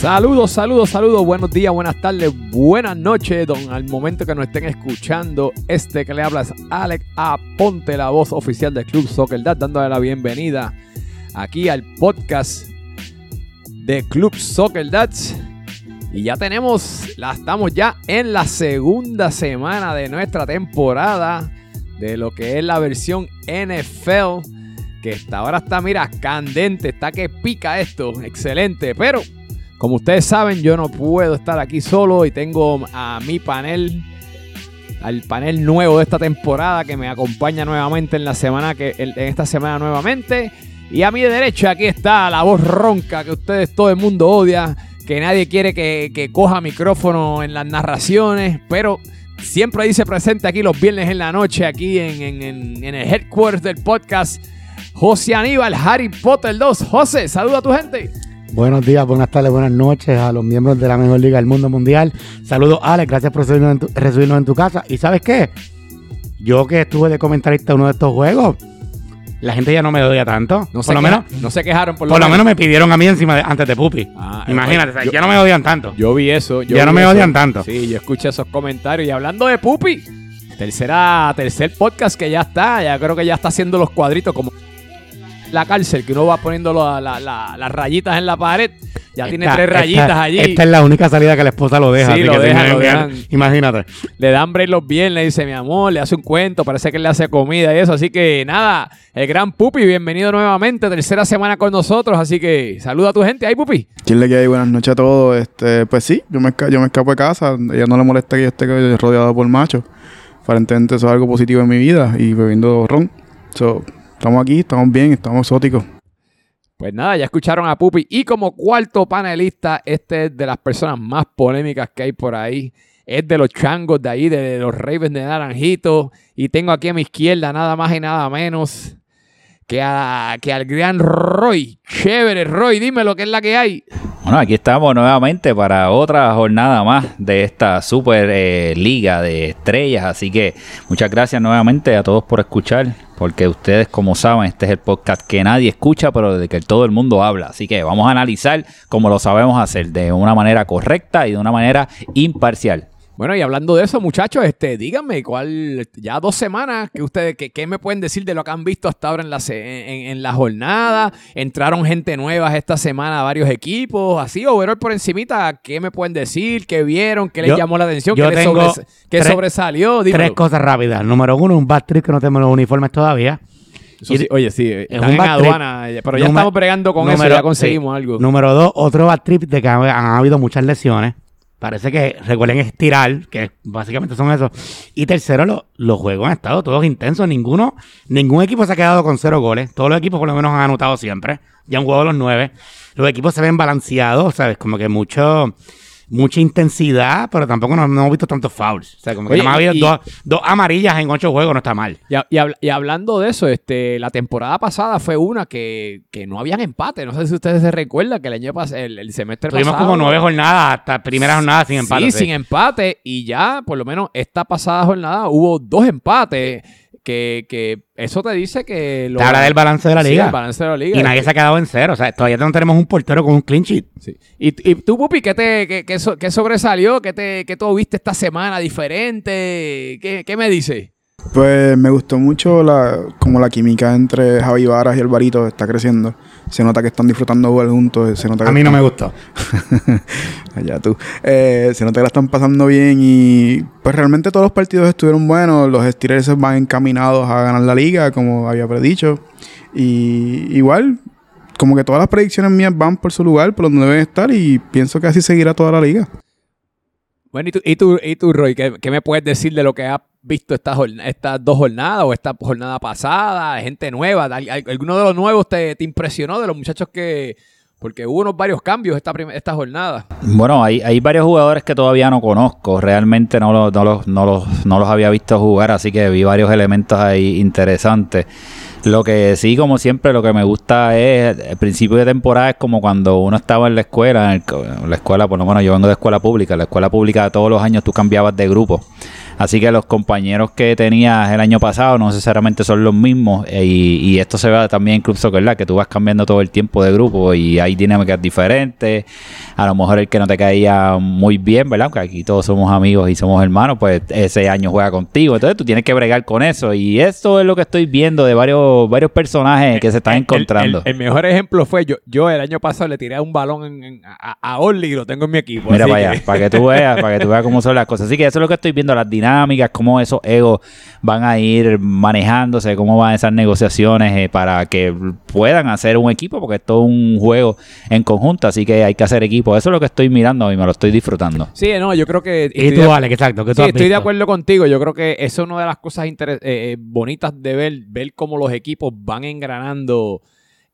Saludos, saludos, saludos, buenos días, buenas tardes, buenas noches, don, al momento que nos estén escuchando, este que le habla es Alex Aponte, la voz oficial del Club Soccer Dad, dándole la bienvenida aquí al podcast de Club Soccer Dads. Y ya tenemos, la estamos ya en la segunda semana de nuestra temporada de lo que es la versión NFL. Que hasta ahora está, mira, candente, está que pica esto, excelente. Pero, como ustedes saben, yo no puedo estar aquí solo y tengo a mi panel, al panel nuevo de esta temporada que me acompaña nuevamente en la semana que, en esta semana nuevamente. Y a mi derecha aquí está la voz ronca que ustedes todo el mundo odia, que nadie quiere que, coja micrófono en las narraciones, pero siempre dice presente aquí los viernes en la noche, aquí en, en el headquarters del podcast. José Aníbal, Harry Potter 2. José, saluda a tu gente. Buenos días, buenas tardes, buenas noches a los miembros de la mejor liga del mundo mundial. Saludos, Alex, gracias por recibirnos en tu, recibirnos en tu casa. ¿Y sabes qué? Yo que estuve de comentarista en uno de estos juegos, la gente ya no me odia tanto. No por lo menos, no se quejaron por lo, por lo menos me pidieron a mí encima de, antes de Pupi. Ah, Imagínate, o sea, yo- ya no me odian tanto. Yo vi eso. yo Ya no me eso. odian tanto. Sí, yo escuché esos comentarios. Y hablando de Pupi, tercera, tercer podcast que ya está. Ya creo que ya está haciendo los cuadritos como la cárcel, que uno va poniendo la- la- la- las rayitas en la pared. Ya tiene tres esta- rayitas allí. Esta es la única salida que la esposa lo deja. Sí, lo que dejan, sí, lo dejan. Imagínate. Le dan break los viernes, dice mi amor, le hace un cuento, parece que él le hace comida y eso. Así que nada, el gran Pupi, bienvenido nuevamente, tercera semana con nosotros. Así que saluda a tu gente ahí, Pupi. ¿Quién le quiere buenas noches a todos? Este, pues sí, yo me, yo me escapo de casa. Ella no le molesta que yo esté rodeado por machos. Aparentemente eso es algo positivo en mi vida y bebiendo ron. So, estamos aquí, estamos bien, estamos exóticos. Pues nada, ya escucharon a Pupi. Y como cuarto panelista, este es de las personas más polémicas que hay por ahí. Es de los changos de ahí, de los Ravens de Naranjito. Y tengo aquí a mi izquierda nada más y nada menos que, a, que al gran Roy. Chévere, Roy, dime lo que es la que hay. Bueno, aquí estamos nuevamente para otra jornada más de esta super eh, liga de estrellas. Así que muchas gracias nuevamente a todos por escuchar, porque ustedes, como saben, este es el podcast que nadie escucha, pero de que todo el mundo habla. Así que vamos a analizar como lo sabemos hacer, de una manera correcta y de una manera imparcial. Bueno, y hablando de eso, muchachos, este, díganme, ¿cuál, ya dos semanas, que ustedes, que, qué me pueden decir de lo que han visto hasta ahora en la, en, en la jornada? Entraron gente nueva esta semana a varios equipos, así, overall por encimita, ¿qué me pueden decir? ¿Qué vieron? ¿Qué les Yo- llamó la atención? ¿Qué, les sobres- tres- sobresalió? Dímelo. Tres cosas rápidas. Número uno, un bad trip que no tenemos los uniformes todavía. Eso sí, oye, sí, están un en aduana, pero ya Número- estamos bregando con eso, número- ya conseguimos sí. algo. Número dos, otro bad trip de que han, han habido muchas lesiones. Parece que recuerden estirar, que básicamente son eso. Y tercero, lo- los juegos han estado todos intensos. Ninguno, ningún equipo se ha quedado con cero goles. Todos los equipos por lo menos han anotado siempre. Ya han jugado los nueve. Los equipos se ven balanceados, ¿sabes? Como que mucho, mucha intensidad, pero tampoco no, no hemos visto tantos fouls. O sea, como que Oye, nada más ha habido dos, dos amarillas en ocho juegos, no está mal. Y, y habl- y hablando de eso, este, la temporada pasada fue una que, que no habían empate. No sé si ustedes se recuerdan que el año pas- el, el semestre Tuvimos pasado. como nueve jornadas, hasta primera jornada sin empate. Sí, sí. sin empate. Y ya, por lo menos, esta pasada jornada hubo dos empates. Que, que eso te dice que. Lo, Te habla del balance de la Sí, liga. el balance de la liga. Y nadie se ha quedado en cero. O sea, todavía no tenemos un portero con un clean sheet. Sí. ¿Y, y tú, Pupi, qué, te, qué, qué so- qué sobresalió? ¿Qué, te, ¿Qué tú viste esta semana diferente? ¿Qué, qué me dice? Pues me gustó mucho la, como la química entre Javi Varas y Alvarito está creciendo. Se nota que están disfrutando jugar juntos. Se nota que A mí no están- me gustó. Allá tú. Eh, se nota que la están pasando bien y pues realmente todos los partidos estuvieron buenos. Los Steelers van encaminados a ganar la liga, como había predicho. Y igual, como que todas las predicciones mías van por su lugar, por donde deben estar y pienso que así seguirá toda la liga. Bueno, ¿y tú, y tú, y tú Roy? ¿qué, qué me puedes decir de lo que has visto esta estas dos jornadas o esta jornada pasada? Gente nueva. ¿Al- al- ¿Alguno de los nuevos te, te impresionó de los muchachos que... Porque hubo unos varios cambios esta, esta jornada. Bueno, hay, hay varios jugadores que todavía no conozco. Realmente no los, no, los, no, los, no los había visto jugar, así que vi varios elementos ahí interesantes. Lo que sí, como siempre, lo que me gusta es el principio de temporada es como cuando uno estaba en la escuela, en la escuela, por lo menos yo vengo de escuela pública, en la escuela pública todos los años tú cambiabas de grupo. Así que los compañeros que tenías el año pasado no necesariamente son los mismos. eh, y, y esto se ve también en Club Soccer Live, que tú vas cambiando todo el tiempo de grupo y hay dinámicas diferentes. A lo mejor el que no te caía muy bien, ¿verdad? Porque aquí todos somos amigos y somos hermanos, pues ese año juega contigo. Entonces tú tienes que bregar con eso. Y eso es lo que estoy viendo de varios, varios personajes que se están El- encontrando. El, el mejor ejemplo fue yo. Yo el año pasado le tiré un balón en- en- a, a Orly y lo tengo en mi equipo. Mira para que- allá, para que tú veas, para que tú veas cómo son las cosas. Así que eso es lo que estoy viendo, las dinámicas, cómo esos egos van a ir manejándose, cómo van esas negociaciones eh, para que puedan hacer un equipo, porque esto es un juego en conjunto, así que hay que hacer equipo. Eso es lo que estoy mirando y me lo estoy disfrutando. Sí, no, yo creo que. Y estoy tú, de- Alex, exacto. que tú Sí, estoy de acuerdo contigo. Yo creo que eso es una de las cosas interes- eh, eh, bonitas de ver, ver cómo los equipos van engranando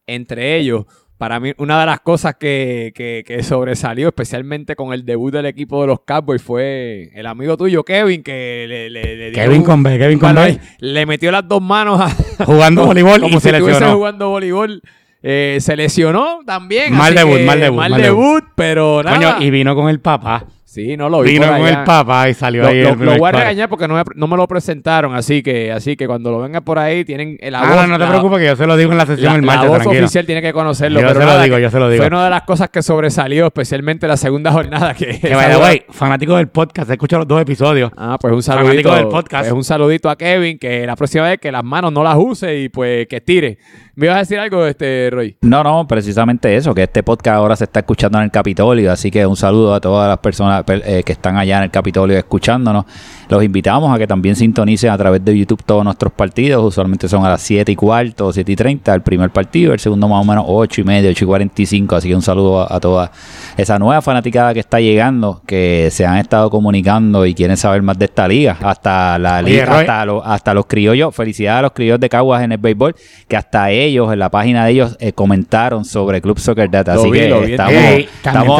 entre ellos. Para mí, una de las cosas que, que- que sobresalió, especialmente con el debut del equipo de los Cowboys, fue el amigo tuyo, Kevin, que le, le- le dio Kevin un- con B, Kevin con B. le metió las dos manos a, Jugando voleibol como y si se estuviese jugando voleibol. Eh, se lesionó también. Mal así debut, que mal debut, Mal mal debut, pero nada. Coño, y vino con el papá. Sí, no lo vi Vino con el papá y salió Lo, ahí. lo- el lo primer voy a regañar porque no me, no me lo presentaron, así que así que cuando lo vengan por ahí tienen el Ah, no, no te preocupes que yo se lo digo en la sesión La, el la martes, voz tranquilo. oficial tiene que conocerlo. Yo pero se lo digo, yo se lo digo. Fue una de las cosas que sobresalió, especialmente la segunda jornada que Que the way, fanático del podcast, he escuchado los dos episodios. Ah, pues un Fanático saludito del podcast. pues un saludito a Kevin que la próxima vez que las manos no las use y pues que tire. ¿Me ibas a decir algo este Roy? No, no, precisamente eso, que este podcast ahora se está escuchando en el Capitolio, así que un saludo a todas las personas per- eh, que están allá en el Capitolio escuchándonos. Los invitamos a que también sintonicen a través de YouTube todos nuestros partidos, usualmente son a las 7 y cuarto, 7 y 30 el primer partido, el segundo más o menos 8 y medio, 8 y 45, así que un saludo a, a toda esa nueva fanaticada que está llegando, que se han estado comunicando y quieren saber más de esta liga, hasta la Oye, liga, Roy. hasta, lo- hasta los criollos, felicidades a los criollos de Caguas en el béisbol, que hasta ellos, en la página de ellos, eh, comentaron sobre Club Soccer Data. Así vi, que estamos, Ey,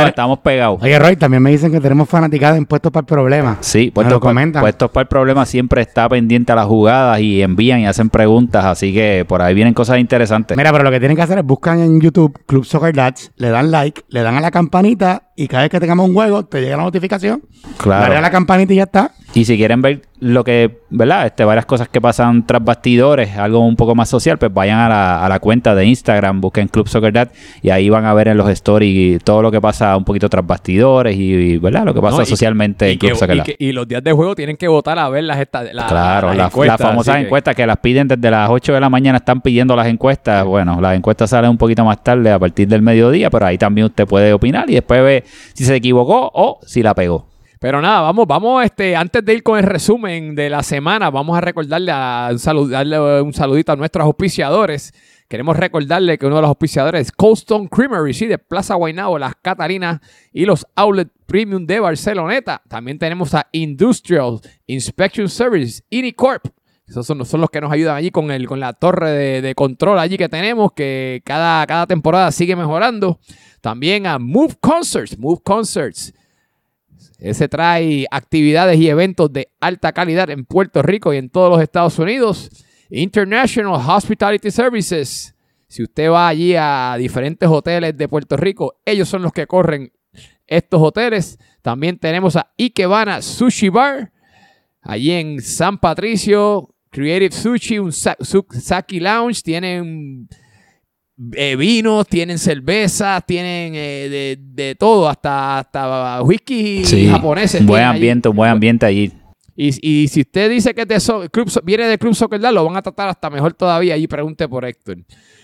estamos, pegados. Oye, Roy, también me dicen que tenemos fanaticada en puestos para el problema. Sí, para, comentan. Puestos para el problema siempre está pendiente a las jugadas y envían y hacen preguntas, así que por ahí vienen cosas interesantes. Mira, pero lo que tienen que hacer es buscar en YouTube Club Soccer Dads, le dan like, le dan a la campanita y cada vez que tengamos un juego te llega la notificación. Claro. Dale a la campanita y ya está. Y si quieren ver lo que, ¿verdad? Este, varias cosas que pasan tras bastidores, algo un poco más social, pues vayan a la, a la cuenta de Instagram, busquen Club Soccer Dad y ahí van a ver en los stories todo lo que pasa un poquito tras bastidores y, y, ¿verdad? Lo que pasa No, y- socialmente y, en Club que- Soccer y Dad. que- y los días de juego tienen que votar a ver las esta, la- Claro, las la- encuestas, las famosas así que- encuestas que las piden desde las 8 de la mañana, están pidiendo las encuestas. Bueno, las encuestas salen un poquito más tarde, a partir del mediodía, pero ahí también usted puede opinar y después ve si se equivocó o si la pegó. Pero nada, vamos, vamos, este, antes de ir con el resumen de la semana, vamos a recordarle a un, darle un saludito a nuestros auspiciadores. Queremos recordarle que uno de los auspiciadores es Cold Stone Creamery, sí, de Plaza Guaynabo, Las Catarinas y los Outlet Premium de Barceloneta. También tenemos a Industrial Inspection Service, Inicorp. Esos son, son los que nos ayudan allí con, el, con la torre de, de control allí que tenemos, que cada, cada temporada sigue mejorando. También a Move Concerts, Move Concerts. Ese trae actividades y eventos de alta calidad en Puerto Rico y en todos los Estados Unidos. International Hospitality Services. Si usted va allí a diferentes hoteles de Puerto Rico, ellos son los que corren estos hoteles. También tenemos a Ikebana Sushi Bar. Allí en San Patricio, Creative Sushi, un Saki Lounge. Tienen eh, vinos, tienen cervezas, tienen eh, de, de todo, hasta, hasta whisky japoneses. un buen allí. ambiente, un buen ambiente allí. Y, y si usted dice que de so- Club So- viene de Club Soccer lo van a tratar hasta mejor todavía. Allí pregunte por Héctor.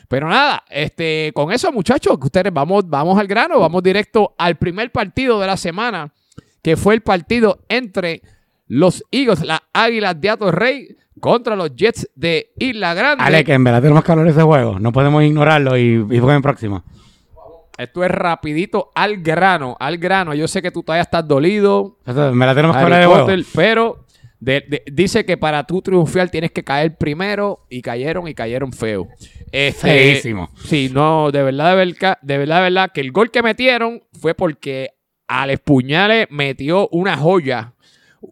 Pero nada, este, con eso, muchachos, ustedes vamos, vamos al grano, vamos directo al primer partido de la semana, que fue el partido entre los Eagles, las Águilas de Ato Rey, contra los Jets de Isla Grande. Ale, que en verdad tenemos que hablar de ese juego. No podemos ignorarlo y, y en próximo. Esto es rapidito al grano, al grano. Yo sé que tú todavía estás dolido, Eso, en verdad tenemos que hablar de juego. Pero de- de- dice que para tú triunfar tienes que caer primero y cayeron y cayeron feo. Este, Feísimo. Sí, no, de verdad, de verdad, de verdad, de verdad, que el gol que metieron fue porque Alex Puñales metió una joya.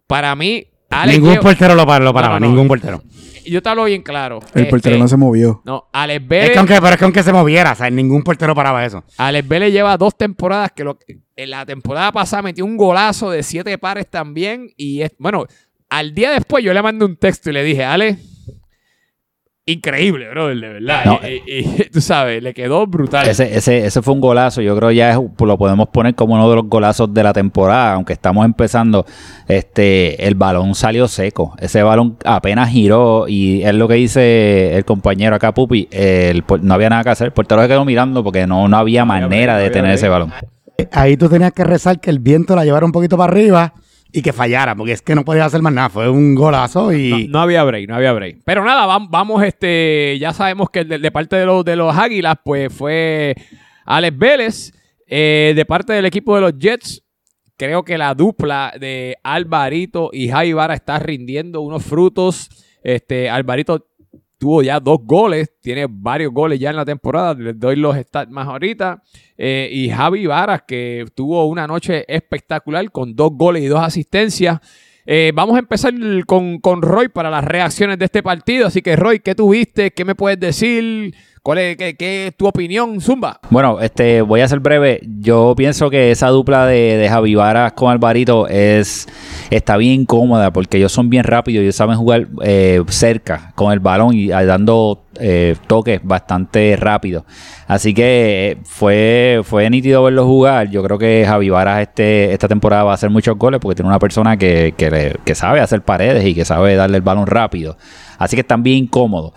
Para mí, Alex Ningún portero lo, lo paraba, No, no, no. ningún portero. yo te hablo bien claro. El Este, portero no se movió. No, Alex Es Vélez, que aunque, pero es que aunque se moviera, o sea, ningún portero paraba eso. Alex Vélez lleva dos temporadas que lo, en la temporada pasada metió un golazo de siete pares también y es, bueno, Al día después yo le mandé un texto y le dije, Ale, increíble, brother, de verdad. No. Y, y- y, tú sabes, le quedó brutal. Ese, ese, ese fue un golazo. Yo creo ya es- lo podemos poner como uno de los golazos de la temporada. Aunque estamos empezando, este, el balón salió seco. Ese balón apenas giró y es lo que dice el compañero acá, Pupi. el no había nada que hacer. El portero se quedó mirando porque no, no había manera de tener ese balón. Ahí tú tenías que rezar que el viento la llevara un poquito para arriba y que fallara, porque es que no podía hacer más nada. Fue un golazo y. no había break, no había break. Pero nada, vam- vamos, este, ya sabemos que de, parte de los, de los Águilas, pues fue Alex Vélez. Eh, de parte del equipo de los Jets, creo que la dupla de Alvarito y Javi Vara está rindiendo unos frutos. Este, Alvarito tuvo ya dos goles, tiene varios goles ya en la temporada, les doy los stats más ahorita. Eh, y Javi Varas, que tuvo una noche espectacular con dos goles y dos asistencias. Eh, vamos a empezar con, con Roy para las reacciones de este partido. Así que, Roy, ¿qué tuviste? ¿Qué me puedes decir? ¿Cuál es, qué, qué es tu opinión, Zumba? Bueno, este, voy a ser breve. Yo pienso que esa dupla de, de Javi Varas con Alvarito es, está bien cómoda porque ellos son bien rápidos, ellos saben jugar eh, cerca con el balón y ah, dando eh, toques bastante rápidos. Así que eh, fue, fue nítido verlo jugar. Yo creo que Javi Varas este, esta temporada va a hacer muchos goles porque tiene una persona que, que, que sabe hacer paredes y que sabe darle el balón rápido. Así que están bien cómodos.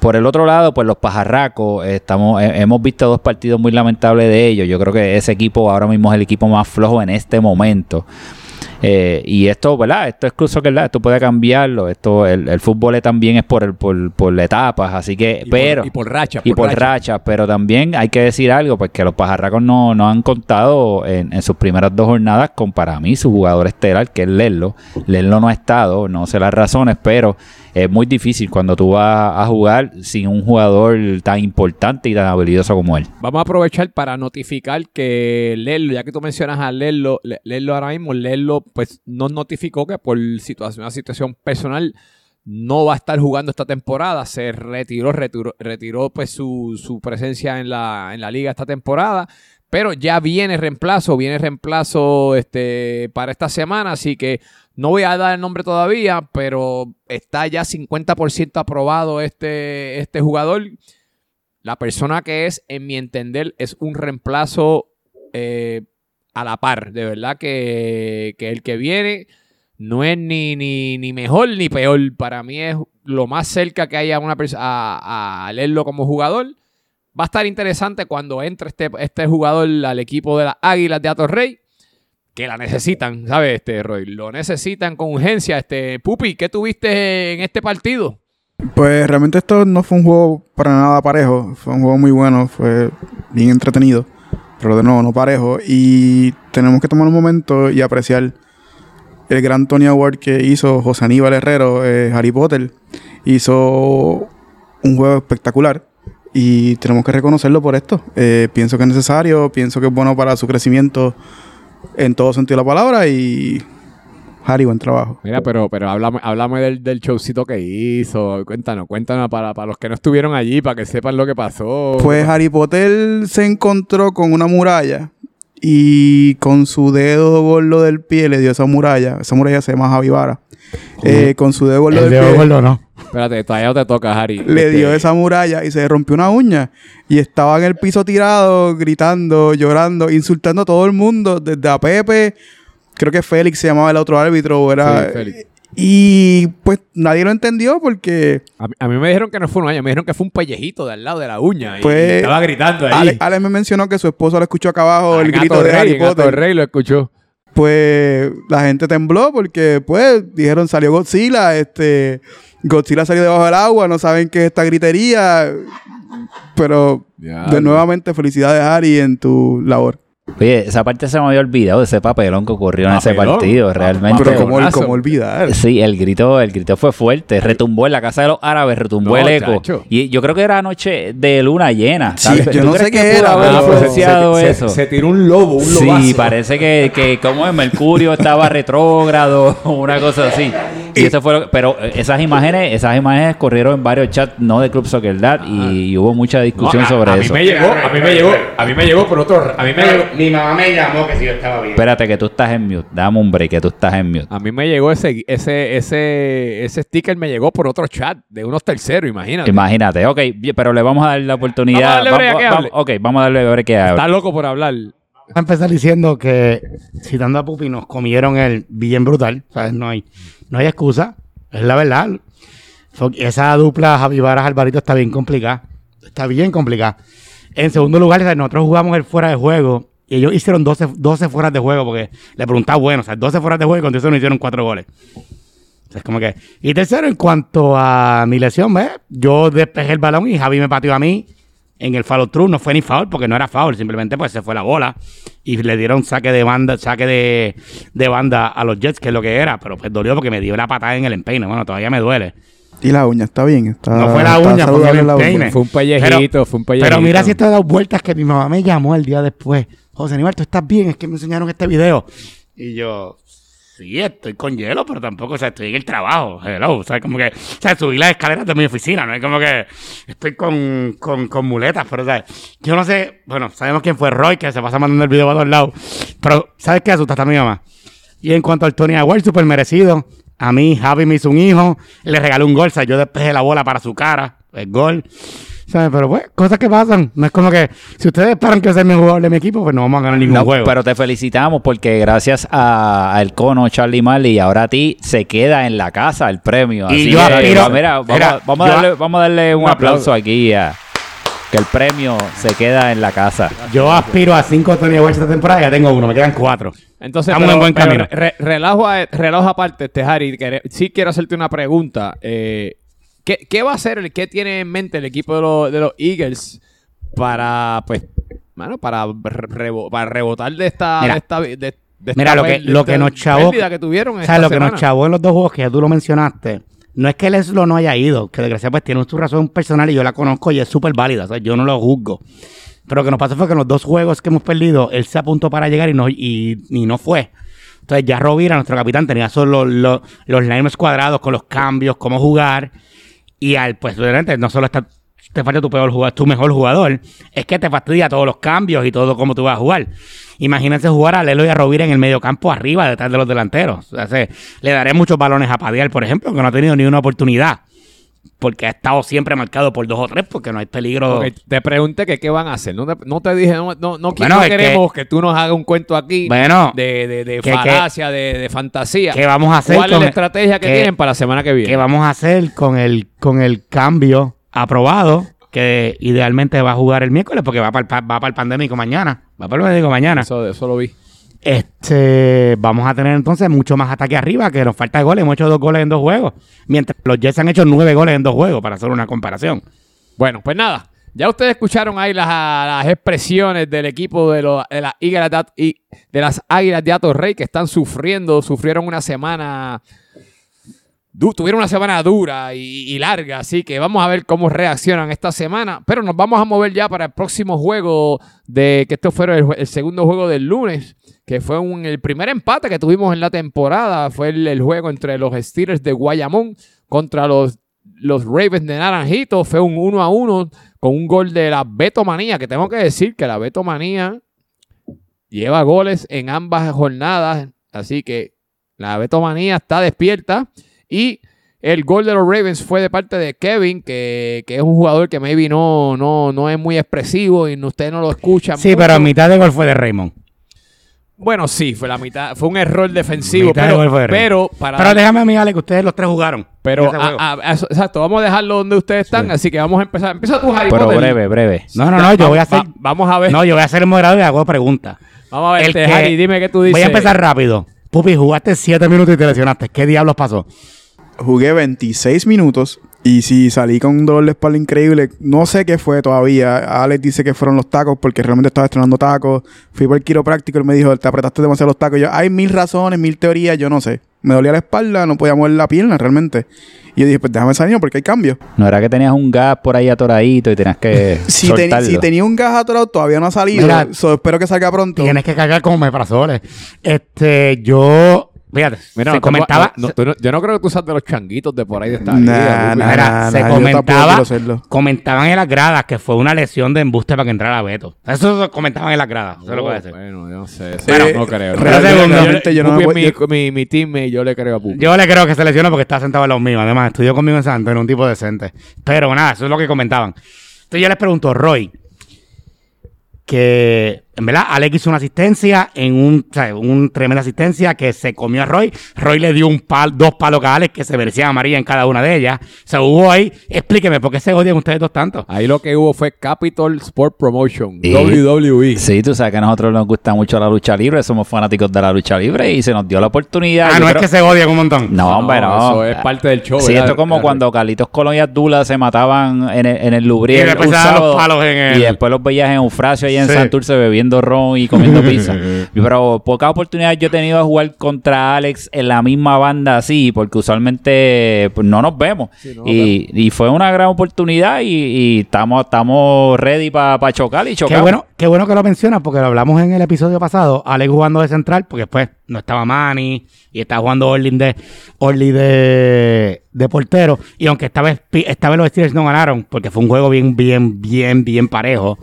Por el otro lado, pues los pajarracos, eh, estamos, eh, hemos visto dos partidos muy lamentables de ellos. Yo creo que ese equipo ahora mismo es el equipo más flojo en este momento. Eh, y esto, ¿verdad? Esto es incluso que esto puede cambiarlo. Esto, el, el fútbol también es por, el- por, por etapas, así que, Y pero por, y por racha. y por rachas, pero también hay que decir algo, pues que los pajarracos no, no han contado en, en sus primeras dos jornadas con para mí su jugador estelar, que es Lerlo. Lerlo no ha estado, no sé las razones, pero es muy difícil cuando tú vas a jugar sin un jugador tan importante y tan habilidoso como él. Vamos a aprovechar para notificar que Lerlo, ya que tú mencionas a Lerlo, Le- Lerlo ahora mismo, Lerlo pues nos notificó que por situación, una situación personal no va a estar jugando esta temporada, se retiró, retiró, retiró pues su, su presencia en la, en la liga esta temporada, pero ya viene reemplazo, viene reemplazo este, para esta semana, así que no voy a dar el nombre todavía, pero está ya 50% aprobado este, este jugador. La persona que es, en mi entender, es un reemplazo eh, a la par. De verdad que, que el que viene no es ni, ni, ni mejor ni peor. Para mí es lo más cerca que haya una persona a leerlo como jugador. Va a estar interesante cuando entre este, este jugador al equipo de las Águilas de Atorrey. Que la necesitan, ¿sabes, este Roy? Lo necesitan con urgencia. Este, Pupi, ¿qué tuviste en este partido? Pues realmente esto no fue un juego para nada parejo. Fue un juego muy bueno, fue bien entretenido. Pero de nuevo, no parejo. Y tenemos que tomar un momento y apreciar el gran Tony Award que hizo José Aníbal Herrero, eh, Harry Potter. Hizo un juego espectacular. Y tenemos que reconocerlo por esto. Eh, pienso que es necesario, pienso que es bueno para su crecimiento en todo sentido de la palabra. Y Harry, buen trabajo. Mira, pero, pero háblame, háblame del, del showcito que hizo. Cuéntanos, cuéntanos para, para los que no estuvieron allí, para que sepan lo que pasó. Pues Harry Potter se encontró con una muralla y con su dedo gordo del pie le dio esa muralla. Esa muralla se llama Javivara. Eh, con su dedo gordo El del dedo pie gordo no. Espérate, todavía no te toca, Harry. le Este, dio esa muralla y se le rompió una uña. Y estaba en el piso tirado, gritando, llorando, insultando a todo el mundo, desde a Pepe. Creo que Félix se llamaba el otro árbitro. Era, Sí, Félix. Y pues nadie lo entendió porque A, mí- a mí me dijeron que no fue una uña, me dijeron que fue un pellejito de al lado de la uña. y- Pues, y estaba gritando ahí. Ale, Ale me mencionó que su esposo lo escuchó acá abajo, el Gato grito de Rey, Harry Gato Potter. Rey lo escuchó. Pues la gente tembló porque pues dijeron salió Godzilla, este Godzilla salió debajo del agua, no saben qué es esta gritería, pero de nuevamente felicidades Harry en tu labor. Oye, esa parte se me había olvidado de ese papelón que ocurrió en ese partido, realmente. Pero como, olvidar. Sí, el grito, el grito fue fuerte, retumbó en la casa de los árabes, retumbó No, el eco. chacho. Y yo creo que era noche de luna llena. Sí, yo ¿Tú no sé que qué era, haber influenciado se, eso? Se, se tiró un lobo, un lobazo. Sí, parece que, que como es, Mercurio estaba retrógrado o una cosa así. Y eso fue lo- pero eh, esas imágenes, esas imágenes corrieron en varios chats, no de Club Soccer Dad, y, hubo mucha discusión No, a- sobre a mí eso. me llegó, a mí me llegó, a mí me llegó por otro, a mí me llegó, Mi mamá me llamó que si yo estaba bien. Espérate, que tú estás en mute. Dame un break, que tú estás en mute. a mí me llegó ese, ese, ese, ese sticker me llegó por otro chat de unos terceros, imagínate. Imagínate, ok, bien, pero le vamos a dar la oportunidad. Vamos a darle break a que Va- va- hable. ok, vamos a darle break que hable. Está loco por hablar. A empezar diciendo que, citando a Pupi, nos comieron el bien brutal. ¿sabes? No hay, no hay excusa. Es la verdad. Esa dupla Javi Varas Alvarito está bien complicada. Está bien complicada. En segundo lugar, ¿sabes? nosotros jugamos el fuera de juego. Y ellos hicieron 12, 12 fueras de juego porque le preguntaba, bueno, o sea, 12 fueras de juego y con eso no hicieron 4 goles. O sea, es como que... Y tercero, en cuanto a mi lesión, ¿ves? Yo despejé el balón y Javi me pateó a mí en el follow through. No fue ni foul porque no era foul, simplemente pues se fue la bola y le dieron saque de banda, saque de, de banda a los Jets, que es lo que era, pero pues dolió porque me dio la patada en el empeine. Bueno, todavía me duele. Y la uña está bien. Está, No fue la uña, fue el la uña. empeine. Fue un pellejito, fue un pellejito. Pero mira si esto ha dado vueltas que mi mamá me llamó el día después. José Aníbal, ¿tú estás bien? Es que me enseñaron este video. Y yo, sí, estoy con hielo, pero tampoco, o sea, estoy en el trabajo. Hello, o sea, como que, o sea, subí las escaleras de mi oficina, no es como que estoy con, con, con muletas, pero, o yo no sé, bueno, sabemos quién fue Roy, que se pasa mandando el video para todos lados, pero, ¿sabes qué asusta a mi mamá? Y en cuanto al Tony Award, súper merecido. A mí, Javi me hizo un hijo, le regaló un gol, o sea, yo despejé la bola para su cara, el gol. ¿Sabes? Pero pues, cosas que pasan. No es como que, si ustedes esperan que sea el mejor jugador de mi equipo, pues no vamos a ganar ningún No, juego. pero te felicitamos porque gracias a- al cono Charlie Marley y ahora a ti se queda en la casa el premio. Y Así yo que, aspiro- mira, vamos, mira, vamos a darle, vamos a darle un un aplauso aplauso. aquí a que el premio se queda en la casa. Yo aspiro a cinco Tony Awards esta temporada y ya tengo uno, me quedan cuatro. Entonces, Estamos pero- en buen camino. re- relajo, a- relajo aparte, Harry, que sí quiero hacerte una pregunta. Eh, ¿qué, qué va a hacer, el, qué tiene en mente el equipo de los, de los Eagles para, pues, bueno, para, rebo- para rebotar de esta, Mira. de esta, de, de esta Mira, lo que- lo que nos chavó- que tuvieron O sea, lo que nos chavó en los dos juegos que ya tú lo mencionaste, no es que Leslo no haya ido, que desgraciadamente pues tiene su razón personal y yo la conozco y es súper válida, o sea, yo no lo juzgo. Pero lo que nos pasó fue que en los dos juegos que hemos perdido, él se apuntó para llegar y no, y, y no fue. Entonces ya Rovira, nuestro capitán, tenía solo los, los cuadrados con los cambios, cómo jugar. Y al, pues, obviamente, no solo está, te falta tu peor jugador, tu mejor jugador, es que te fastidia todos los cambios y todo cómo tú vas a jugar. Imagínense jugar a Lelo y a Rovira en el medio campo arriba, detrás de los delanteros. Le daré muchos balones a Padial, por ejemplo, que no ha tenido ni una oportunidad. Porque ha estado siempre marcado por dos o tres, porque no hay peligro. Te pregunté que qué van a hacer. No te, no te dije, no, no, no, Bueno, no queremos que, tú nos hagas un cuento aquí Bueno, de, de, de que- falacia, de, de fantasía. ¿qué vamos a hacer ¿Cuál es la estrategia que, que- tienen para la semana que viene? ¿Qué vamos a hacer con el, con el cambio aprobado? Que idealmente va a jugar el miércoles porque va para el, va para el pandémico mañana. Va para el pandémico mañana. Eso, eso lo vi. Este, vamos a tener entonces mucho más ataque arriba, que nos falta goles. Hemos hecho dos goles en dos juegos. Mientras los Jets han hecho nueve goles en dos juegos, para hacer una comparación. Bueno, pues nada. Ya ustedes escucharon ahí las, expresiones del equipo de, los, de, las Águilas de, de Atorrey que están sufriendo, sufrieron una semana, tuvieron una semana dura y, larga, así que vamos a ver cómo reaccionan esta semana. Pero nos vamos a mover ya para el próximo juego de que esto fue el, segundo juego del lunes, que fue un- el primer empate que tuvimos en la temporada, fue el, juego entre los Steelers de Guayamón contra los los Ravens de Naranjito fue un 1 a 1 con un gol de la Beto Manía, que tengo que decir que la Beto Manía lleva goles en ambas jornadas, así que la Beto Manía está despierta y el gol de los Ravens fue de parte de Kevin, que, que es un jugador que maybe no, no, no es muy expresivo y no- usted no lo escucha Sí, mucho. pero a mitad de gol fue de Raymond. Bueno, sí, fue la mitad, fue un error defensivo, Mitad de pero, gol fue de pero para Pero déjame a mí, Ale, que ustedes los tres jugaron. pero a- a- exacto, vamos a dejarlo donde ustedes están, así que vamos a empezar. Empieza tú, Harry Pero Potter. breve, breve. no, no, no, yo Va- voy a hacer. va- vamos a ver. No, yo voy a ser el moderador y hago preguntas. vamos a ver, El este, Harry, dime qué tú dices. Voy a empezar rápido. Pupi, jugaste siete minutos y te lesionaste. ¿Qué diablos pasó? Jugué 26 minutos y si salí con un dolor de espalda increíble, no sé qué fue todavía. Alex dice que fueron los tacos porque realmente estaba estrenando tacos. Fui por el quiropráctico y él me dijo, te apretaste demasiado los tacos. Y yo, hay mil razones, mil teorías, yo no sé. Me dolía la espalda, no podía mover la pierna realmente. Y yo dije, pues déjame salir porque hay cambios. No era que tenías un gas por ahí atoradito y tenías que Si, soltarlo. si tenía un gas atorado, todavía no ha salido. Mira, So, espero que salga pronto. Tienes que cargar con meprazoles. Este, yo fíjate, Mira, se comentaba, no, no, tú no- yo no creo que tú seas de los changuitos de por ahí de esta Nah, Pupi. nah, Mira, nah, se yo comentaba, comentaban en las gradas que fue una lesión de embuste para que entrara Beto. Eso comentaban en las gradas. Eso es lo voy a decir. Bueno, yo no sé. Bueno, no creo. realmente- realmente yo no es voy- mi, mi, mi teammate, yo le creo a Pupi. Yo le creo que se lesionó porque está sentado en los míos. Además, estudió conmigo en San Antonio, un tipo decente. Pero nada, eso es lo que comentaban. Entonces yo les pregunto, Roy, que en verdad Alex hizo una asistencia en un, o sea, un tremenda asistencia que se comió a Roy. Roy le dio un pal, dos palos a Alex que se merecían amarilla en cada una de ellas. O sea, hubo ahí, explíqueme por qué se odian ustedes dos tanto. Ahí lo que hubo fue Capital Sport Promotion, Y- WWE. Sí, tú sabes que a nosotros nos gusta mucho la lucha libre, somos fanáticos de la lucha libre y se nos dio la oportunidad. Ah, no es que se odian un montón. No, hombre, no. Eso es parte del show. Sí, ¿verdad? esto es como cuando Carlitos Colón y Abdullah se mataban en el, en el Lubriel Y después los palos en el- Y después los veías en Eufrasio allá en Sí. Santurce bebiendo ron y comiendo pizza. Pero pocas oportunidades yo he tenido de jugar contra Alex en la misma banda así, porque usualmente pues, no nos vemos. Sí, no nos y, y fue una gran oportunidad y, y estamos, estamos ready para chocar y Qué chocar. bueno, qué bueno que lo mencionas porque lo hablamos en el episodio pasado. Alex jugando de central porque después no estaba Manny y estaba jugando Orlin de, Orly de, de portero. Y aunque esta vez, esta vez los Steelers no ganaron porque fue un juego bien, bien, bien, bien parejo.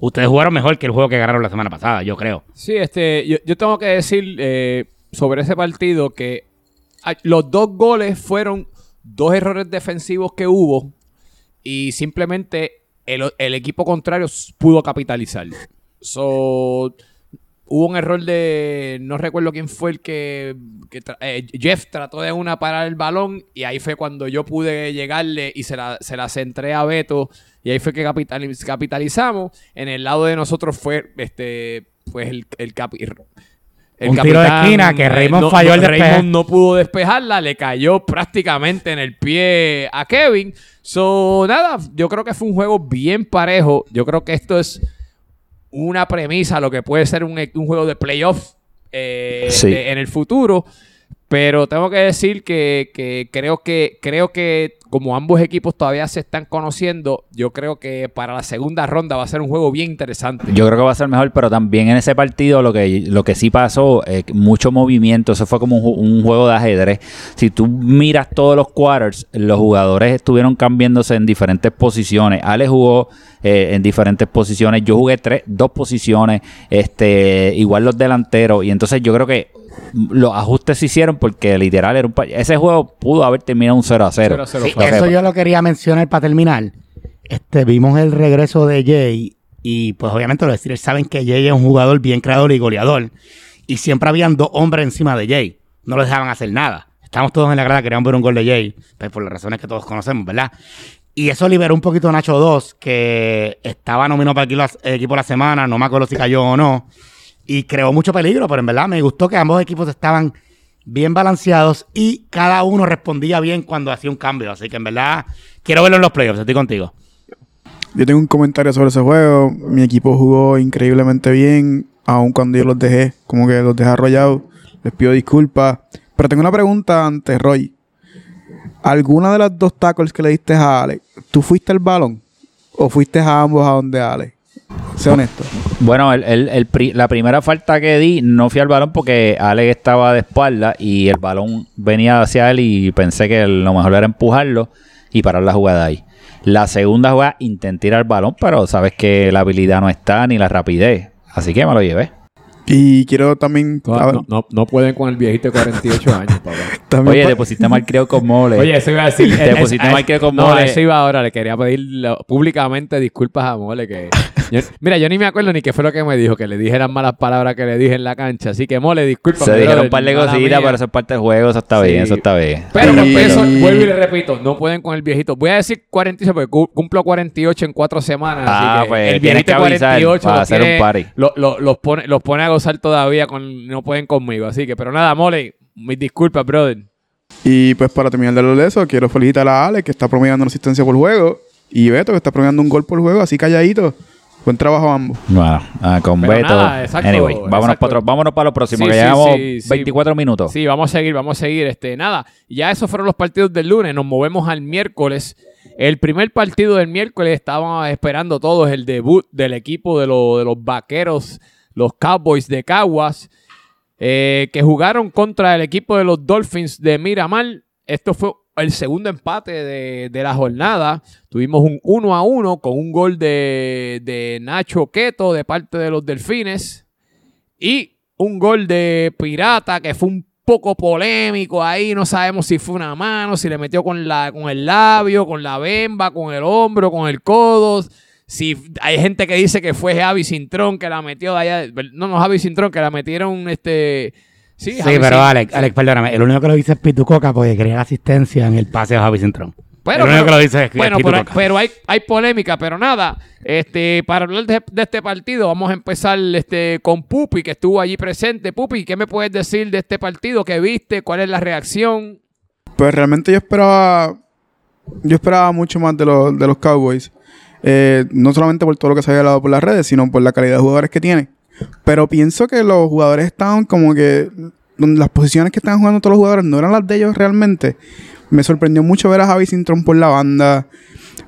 Ustedes jugaron mejor que el juego que ganaron la semana pasada, yo creo. Sí, este, yo, yo tengo que decir eh, sobre ese partido que ah, los dos goles fueron dos errores defensivos que hubo y simplemente el, el equipo contrario pudo capitalizar. So, hubo un error de, no recuerdo quién fue el que, eh, Jeff trató de una parar el balón y ahí fue cuando yo pude llegarle y se la, se la centré a Beto y ahí fue que capitaliz- capitalizamos. En el lado de nosotros fue este pues el, el capi- el Un tiro de esquina que Raymond no- falló el despeje. Raymond no pudo despejarla, le cayó prácticamente en el pie a Kevin. So, nada, yo creo que fue un juego bien parejo. Yo creo que esto es una premisa, a lo que puede ser un, un juego de playoff eh, Sí. de- en el futuro. Pero tengo que decir que, que creo que creo que como ambos equipos todavía se están conociendo, yo creo que para la segunda ronda va a ser un juego bien interesante. Yo creo que va a ser mejor, pero también en ese partido lo que, lo que sí pasó, eh, mucho movimiento, eso fue como un, ju- un juego de ajedrez. Si tú miras todos los quarters, los jugadores estuvieron cambiándose en diferentes posiciones. Ale jugó eh, en diferentes posiciones, yo jugué tres, dos posiciones, este, igual los delanteros, y entonces yo creo que los ajustes se hicieron porque literal era un ese juego pudo haber terminado un 0 a 0. 0 a 0 Sí, fue. eso yo lo quería mencionar para terminar. Este, vimos el regreso de Jay y pues obviamente los Steelers saben que Jay es un jugador bien creador y goleador. Y siempre habían dos hombres encima de Jay. No lo dejaban hacer nada. Estamos todos en la grada, queríamos ver un gol de Jay, pues por las razones que todos conocemos, ¿verdad? Y eso liberó un poquito a Nacho 2, que estaba nominado para el equipo- el equipo de la semana, no me acuerdo si cayó o no. Y creó mucho peligro, pero en verdad me gustó que ambos equipos estaban bien balanceados y cada uno respondía bien cuando hacía un cambio. Así que en verdad quiero verlo en los playoffs, estoy contigo. Yo tengo un comentario sobre ese juego. Mi equipo jugó increíblemente bien, aun cuando yo los dejé, como que los dejé arrollados. Les pido disculpas. Pero tengo una pregunta antes, Roy. ¿Alguna de las dos tackles que le diste a Alex, tú fuiste el balón? ¿O fuiste a ambos a donde Alex? Sé honesto. Bueno, el, el- el pri- la primera falta que di no fui al balón porque Alex estaba de espalda y el balón venía hacia él y pensé que lo mejor era empujarlo y parar la jugada ahí. La segunda jugada intenté ir al balón, pero sabes que la habilidad no está ni la rapidez. Así que me lo llevé. Y quiero también... No, no, no- no pueden con el viejito de 48 años, papá. también Oye, pa- te pusiste mal creo con mole. Oye, eso iba a decir. Te es- pusiste es- mal que con No, Mole. eso iba ahora. Le quería pedir públicamente disculpas a Mole. Que yo- mira, yo ni me acuerdo ni qué fue lo que me dijo. Que le dijeran malas palabras que le dije en la cancha. Así que Mole, disculpa. Se dijeron un par de cositas, pero eso es parte del juego, eso está Sí. bien, eso está bien. Pero Y- eso, vuelvo y le repito, no pueden con el viejito. Voy a decir 46 porque cu- cumplo 48 en cuatro semanas. Ah, así que pues, el viejito que avisar para los hacer un party. lo- lo- los, pone, los pone a gozar todavía, con, no pueden conmigo. Así que, pero nada, Mole, mis disculpas, brother. Y pues para terminar de hablar de eso, quiero felicitar a Alex que está promediando una asistencia por juego. Y Beto que está promediando un gol por juego, así calladito. Buen trabajo ambos. Bueno, ah, con Pero Beto. nada, exacto, anyway, vámonos para otro, vámonos para lo próximo, Sí, que sí, llevamos sí, sí. 24 minutos. Sí, vamos a seguir, vamos a seguir. Este, nada, ya esos fueron los partidos del lunes. Nos movemos al miércoles. El primer partido del miércoles estábamos esperando todos el debut del equipo de, lo- de los vaqueros, los Cowboys de Caguas. eh, que jugaron contra el equipo de los Dolphins de Miramar. Esto fue el segundo empate de, de la jornada. Tuvimos un 1 a 1 con un gol de, de Nacho Queto de parte de los Delfines. Y un gol de Pirata que fue un poco polémico ahí. No sabemos si fue una mano, si le metió con, la, con el labio, con la bemba, con el hombro, con el codo. Si hay gente que dice que fue Javi Cintrón que la metió de allá. No, no, Javi Cintrón, que la metieron este. Sí, pero Alex, Alex, perdóname. El único que lo dice es Pitucoca porque quería la asistencia en el pase de Javi Centrón. Bueno, el único pero- que lo dice es Bueno, pero, Pitucoca. pero hay, hay polémica, pero nada. Este, para hablar de, de este partido, vamos a empezar este, con Pupi, que estuvo allí presente. Pupi, ¿qué me puedes decir de este partido? ¿Qué viste? ¿Cuál es la reacción? Pues realmente yo esperaba. Yo esperaba mucho más de los, de los Cowboys. Eh, no solamente por todo lo que se había hablado por las redes, sino por la calidad de jugadores que tienen. Pero pienso que los jugadores estaban como que. Las posiciones que estaban jugando todos los jugadores no eran las de ellos realmente. Me sorprendió mucho ver a Javi Sintron por la banda.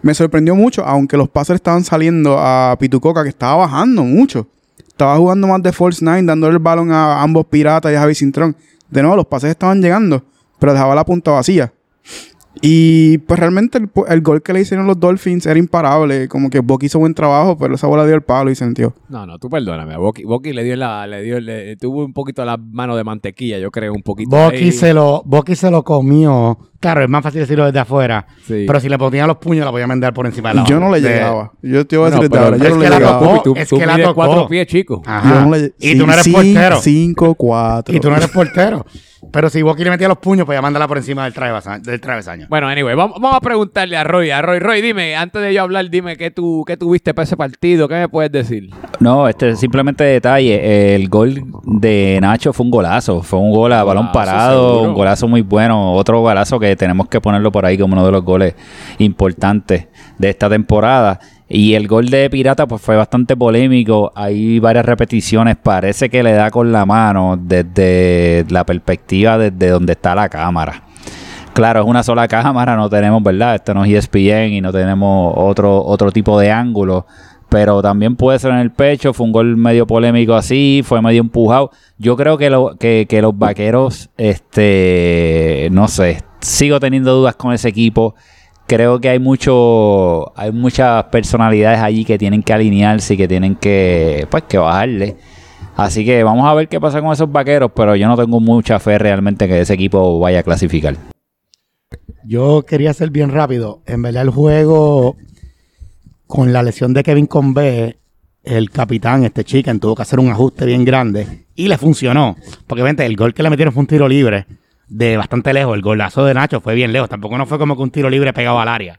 Me sorprendió mucho, aunque los pases estaban saliendo a Pitucoca, que estaba bajando mucho. Estaba jugando más de False Nine, dándole el balón a ambos piratas y a Javi Cintrón. De nuevo, los pases estaban llegando, pero dejaba la punta vacía. Y pues realmente el, el gol que le hicieron los Dolphins era imparable. Como que Bucky hizo buen trabajo, pero esa bola dio el palo y sentió. No, no, tú perdóname. Boki, Boki le dio la, le dio, le, tuvo un poquito la mano de mantequilla, yo creo, un poquito. Bucky ahí. se, lo, Bucky se lo comió. Claro, es más fácil decirlo desde afuera. Sí. Pero si le ponía los puños, la podía mandar por encima de la Yo no le llegaba. Yo te iba a decir ahora. Yo es no que le llegaba. tocó. Tú, es tú que la tocó. cuatro pies, chico. Ajá. Yo no le- y tú no eres portero. 5, 4. Y tú no eres portero. Pero si Bucky le metía los puños, podía mandarla por encima del, travesa- del travesaño. Bueno, anyway, vamos, vamos a preguntarle a Roy. A Roy, Roy, dime, antes de yo hablar, dime qué tú, qué tuviste para ese partido, qué me puedes decir. No, este simplemente detalle. El gol de Nacho fue un golazo. Fue un gol a balón parado, seguro. un golazo muy bueno. Otro golazo que tenemos que ponerlo por ahí como uno de los goles importantes de esta temporada. Y el gol de Pirata pues fue bastante polémico. Hay varias repeticiones. Parece que le da con la mano desde la perspectiva desde donde está la cámara. Claro, es una sola cámara, no tenemos, ¿verdad? Esto no es ESPN y no tenemos otro, otro tipo de ángulo. Pero también puede ser en el pecho, fue un gol medio polémico así, fue medio empujado. Yo creo que, que los vaqueros, este, no sé, sigo teniendo dudas con ese equipo. Creo que hay mucho, hay muchas personalidades allí que tienen que alinearse y que tienen que, pues, que bajarle. Así que vamos a ver qué pasa con esos vaqueros, pero yo no tengo mucha fe realmente que ese equipo vaya a clasificar. Yo quería ser bien rápido. En verdad, el juego, con la lesión de Kevin Convé, el capitán, este chicken, tuvo que hacer un ajuste bien grande y le funcionó. Porque, vente, el gol que le metieron fue un tiro libre de bastante lejos. El golazo de Nacho fue bien lejos. Tampoco no fue como que un tiro libre pegado al área.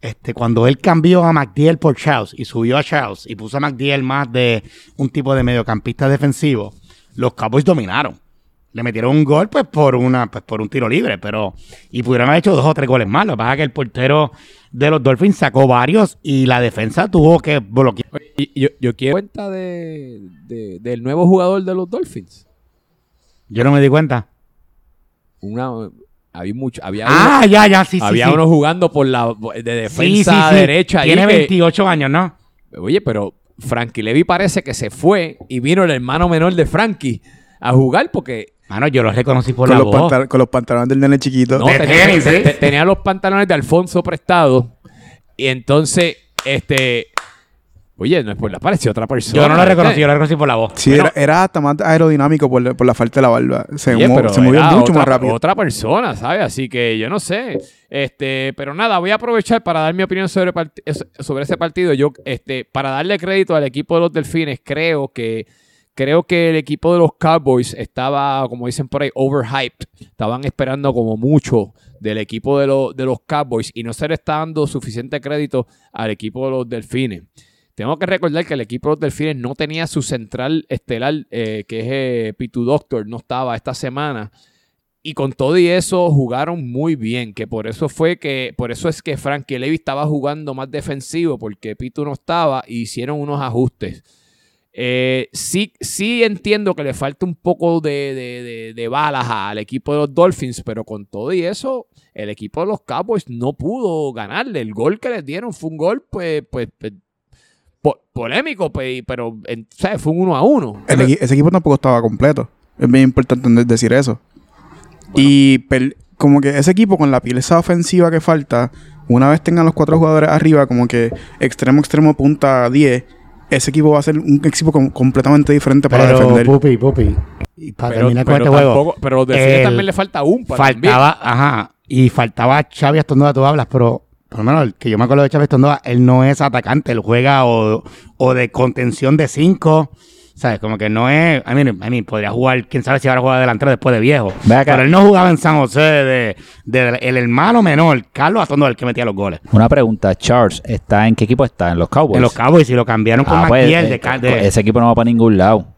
Este, cuando él cambió a McDill por Charles y subió a Charles y puso a McDill más de un tipo de mediocampista defensivo, los Cowboys dominaron. Le metieron un gol pues por una pues por un tiro libre, pero y pudieron haber hecho dos o tres goles más. Lo que pasa es que el portero de los Dolphins sacó varios y la defensa tuvo que bloquear. Yo, yo quiero cuenta de, de- del nuevo jugador de los Dolphins. Yo no me di cuenta. Una, había mucho, había, Ah, uno, ya, ya, sí, sí. había sí. uno jugando por la de defensa sí, sí. derecha. ahí Tiene que- 28 años, ¿no? Oye, pero Frankie Levy parece que se fue y vino el hermano menor de Frankie a jugar porque Mano, yo lo reconocí por Con la los, voz. con los pantalones del nene chiquito. no, tenía, tenis, ¿eh? tenía los pantalones de Alfonso prestados y entonces, este, oye, no es por la pareció otra persona. Yo no lo ¿viste? reconocí, yo lo reconocí por la voz. Sí, Bueno. era, era hasta más aerodinámico por, la- por la falta de la barba. Se, Oye, mo- pero se movió mucho otra, más rápido. Otra persona, ¿sabes? Así que yo no sé. Este, pero nada, voy a aprovechar para dar mi opinión sobre, sobre ese partido. Yo, este, para darle crédito al equipo de los Delfines, creo que creo que el equipo de los Cowboys estaba, como dicen por ahí, overhyped. Estaban esperando como mucho del equipo de, los de los Cowboys y no se le está dando suficiente crédito al equipo de los Delfines. Tengo que recordar que el equipo de los Delfines no tenía su central estelar, eh, que es eh, Pitu Doctor, no estaba esta semana. Y con todo y eso jugaron muy bien, que por eso fue que, por eso es que Frankie Levy estaba jugando más defensivo, porque Pitu no estaba, y hicieron unos ajustes. Eh, sí, sí entiendo que le falta un poco de, de- de- de balas al equipo de los Dolphins, pero con todo y eso, el equipo de los Cowboys no pudo ganarle. El gol que les dieron fue un gol, pues, pues, pues, po- polémico, pues, pero en- ¿sabes? fue un uno a uno. El ese equipo tampoco estaba completo. Es bien importante de- decir eso. Y como que ese equipo con la pieza ofensiva que falta, una vez tengan los cuatro jugadores arriba, como que extremo, extremo, punta 10, ese equipo va a ser un equipo com- completamente diferente para Pero, defender. Pupi, Pupi. Y para Pero, terminar con este juego. pero el- también le falta un para faltaba, ajá, y faltaba Xavi Astondoa, tú hablas, pero por lo menos el que yo me acuerdo de Xavi Astondoa, él no es atacante, él juega o, o de contención de cinco, ¿sabes? Como que no es, I mean, I mean, podría jugar, quién sabe si ahora juega delantero después de viejo. Pero él no jugaba en San José de, de- el hermano menor, Carlos Astondoa, el que metía los goles. Una pregunta, Charles, ¿está en qué equipo está? ¿En los Cowboys? En los Cowboys, y lo cambiaron con Ah, pues, eh, de, de- ese equipo no va para ningún lado.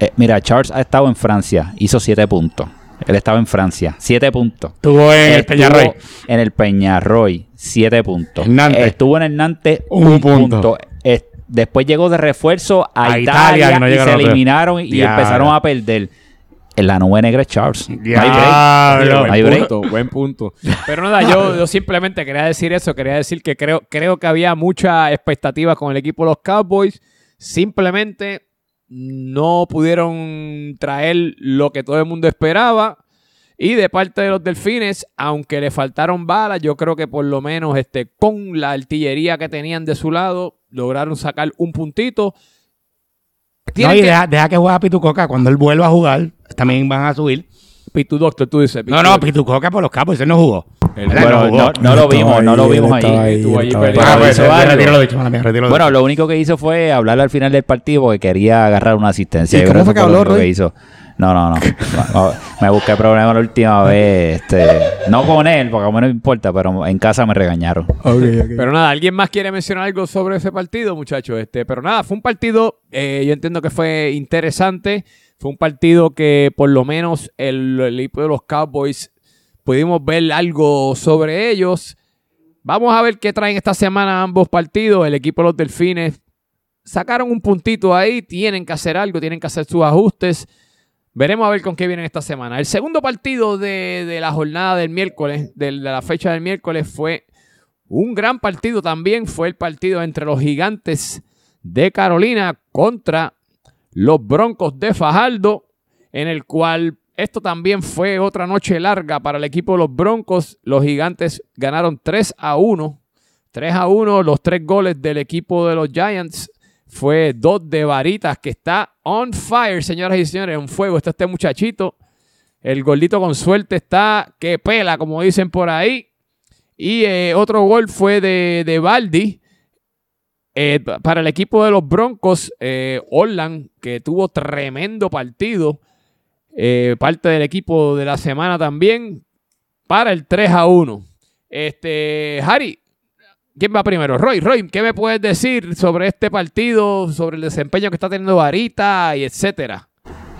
Eh, mira, Charles ha estado en Francia, hizo siete puntos. Él estaba en Francia, siete puntos. Estuvo en el Peñarroy. En el Peñarroy, siete puntos. En Nantes. Estuvo en el Nantes, Un un, punto. punto. Es- después llegó de refuerzo a, A Italia, Italia, que no y se eliminaron y empezaron a perder. En la nube negra es Charles. Diablo. Buen break. punto, buen punto. Pero nada, yo, yo simplemente quería decir eso, quería decir que creo, creo que había mucha expectativa con el equipo de los Cowboys. Simplemente no pudieron traer lo que todo el mundo esperaba. Y de parte de los delfines, aunque le faltaron balas, yo creo que por lo menos este, con la artillería que tenían de su lado, lograron sacar un puntito. No, y que- deja, deja que juegue a Pitucoca. Cuando él vuelva a jugar, también van a subir. Pitu Doctor, tú dices. No, Pitu no, Doctor. Pitucoca por los capos, él no jugó. Bueno, jugó. no, no lo vimos, no lo vimos ahí. Ahí. Ah, pues, retiro lo dicho, mía, retiro Bueno, lo único que hizo fue hablar al final del partido porque quería agarrar una asistencia. ¿Y cómo fue que habló, Roy? hizo. No, no, no. No, no, Me busqué problemas la última vez. Este, no con él, porque a mí no me importa, pero en casa me regañaron. Pero nada, ¿alguien más quiere mencionar algo sobre ese partido, muchachos? Este, pero nada, fue un partido, eh, yo entiendo que fue interesante. Fue un partido que por lo menos el, el equipo de los Cowboys pudimos ver algo sobre ellos. Vamos a ver qué traen esta semana ambos partidos. El equipo de los Delfines sacaron un puntito ahí, tienen que hacer algo, tienen que hacer sus ajustes. Veremos a ver con qué vienen esta semana. El segundo partido de, de la jornada del miércoles, de la fecha del miércoles, fue un gran partido también. Fue el partido entre los gigantes de Carolina contra los Broncos de Fajardo, en el cual esto también fue otra noche larga para el equipo de los Broncos. Los gigantes ganaron 3 a 1. 3 a 1, los tres goles del equipo de los Giants fue dos de varitas que está on fire, señoras y señores, en fuego está este muchachito. El gordito con suerte está que pela, como dicen por ahí. Y eh, otro gol fue de, de Baldi. Eh, pa- para el equipo de los Broncos, eh, Orland, que tuvo tremendo partido. eh, parte del equipo de la semana también. Para el 3 a 1. Este, Harry, ¿quién va primero? Roy, Roy, ¿qué me puedes decir sobre este partido, sobre el desempeño que está teniendo Varita y etcétera?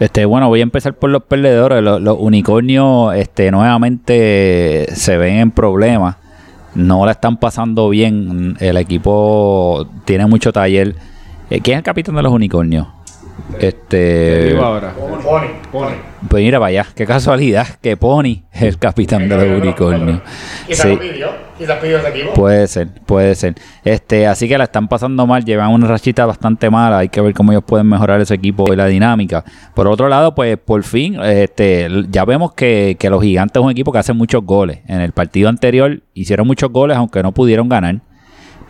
Este, bueno, voy a empezar por los perdedores. Los, los unicornios este, nuevamente se ven en problemas. No la están pasando bien. El equipo tiene mucho taller. Eh, ¿Quién es el capitán de los unicornios? Este. ahora. Pues mira, vaya, qué casualidad que Pony es el capitán de los unicornios. Sí. pidió, quizás pidió ese equipo. Puede ser, puede ser. Este, así que la están pasando mal, llevan una rachita bastante mala, hay que ver cómo ellos pueden mejorar ese equipo y la dinámica. Por otro lado, pues por fin, este, ya vemos que, que los gigantes es un equipo que hace muchos goles. En el partido anterior hicieron muchos goles, aunque no pudieron ganar.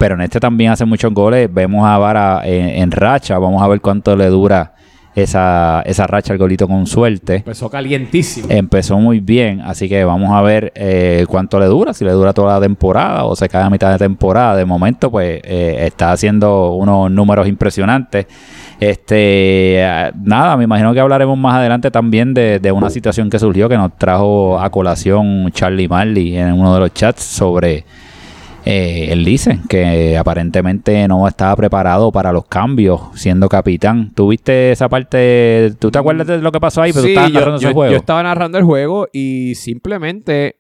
Pero en este también hace muchos goles. Vemos a Vara en, en racha. Vamos a ver cuánto le dura esa, esa racha al golito con suerte. Empezó calientísimo. Empezó muy bien, así que vamos a ver eh, cuánto le dura, si le dura toda la temporada o se cae a mitad de temporada. De momento, pues eh, está haciendo unos números impresionantes. Este, ah, nada, me imagino que hablaremos más adelante también de, de una situación que surgió que nos trajo a colación Charlie Marley en uno de los chats sobre eh, él dice que aparentemente no estaba preparado para los cambios siendo capitán. ¿Tuviste esa parte? ¿Tú te acuerdas de lo que pasó ahí? Pero tú Sí, estabas yo, narrando ese juego. yo estaba narrando el juego y simplemente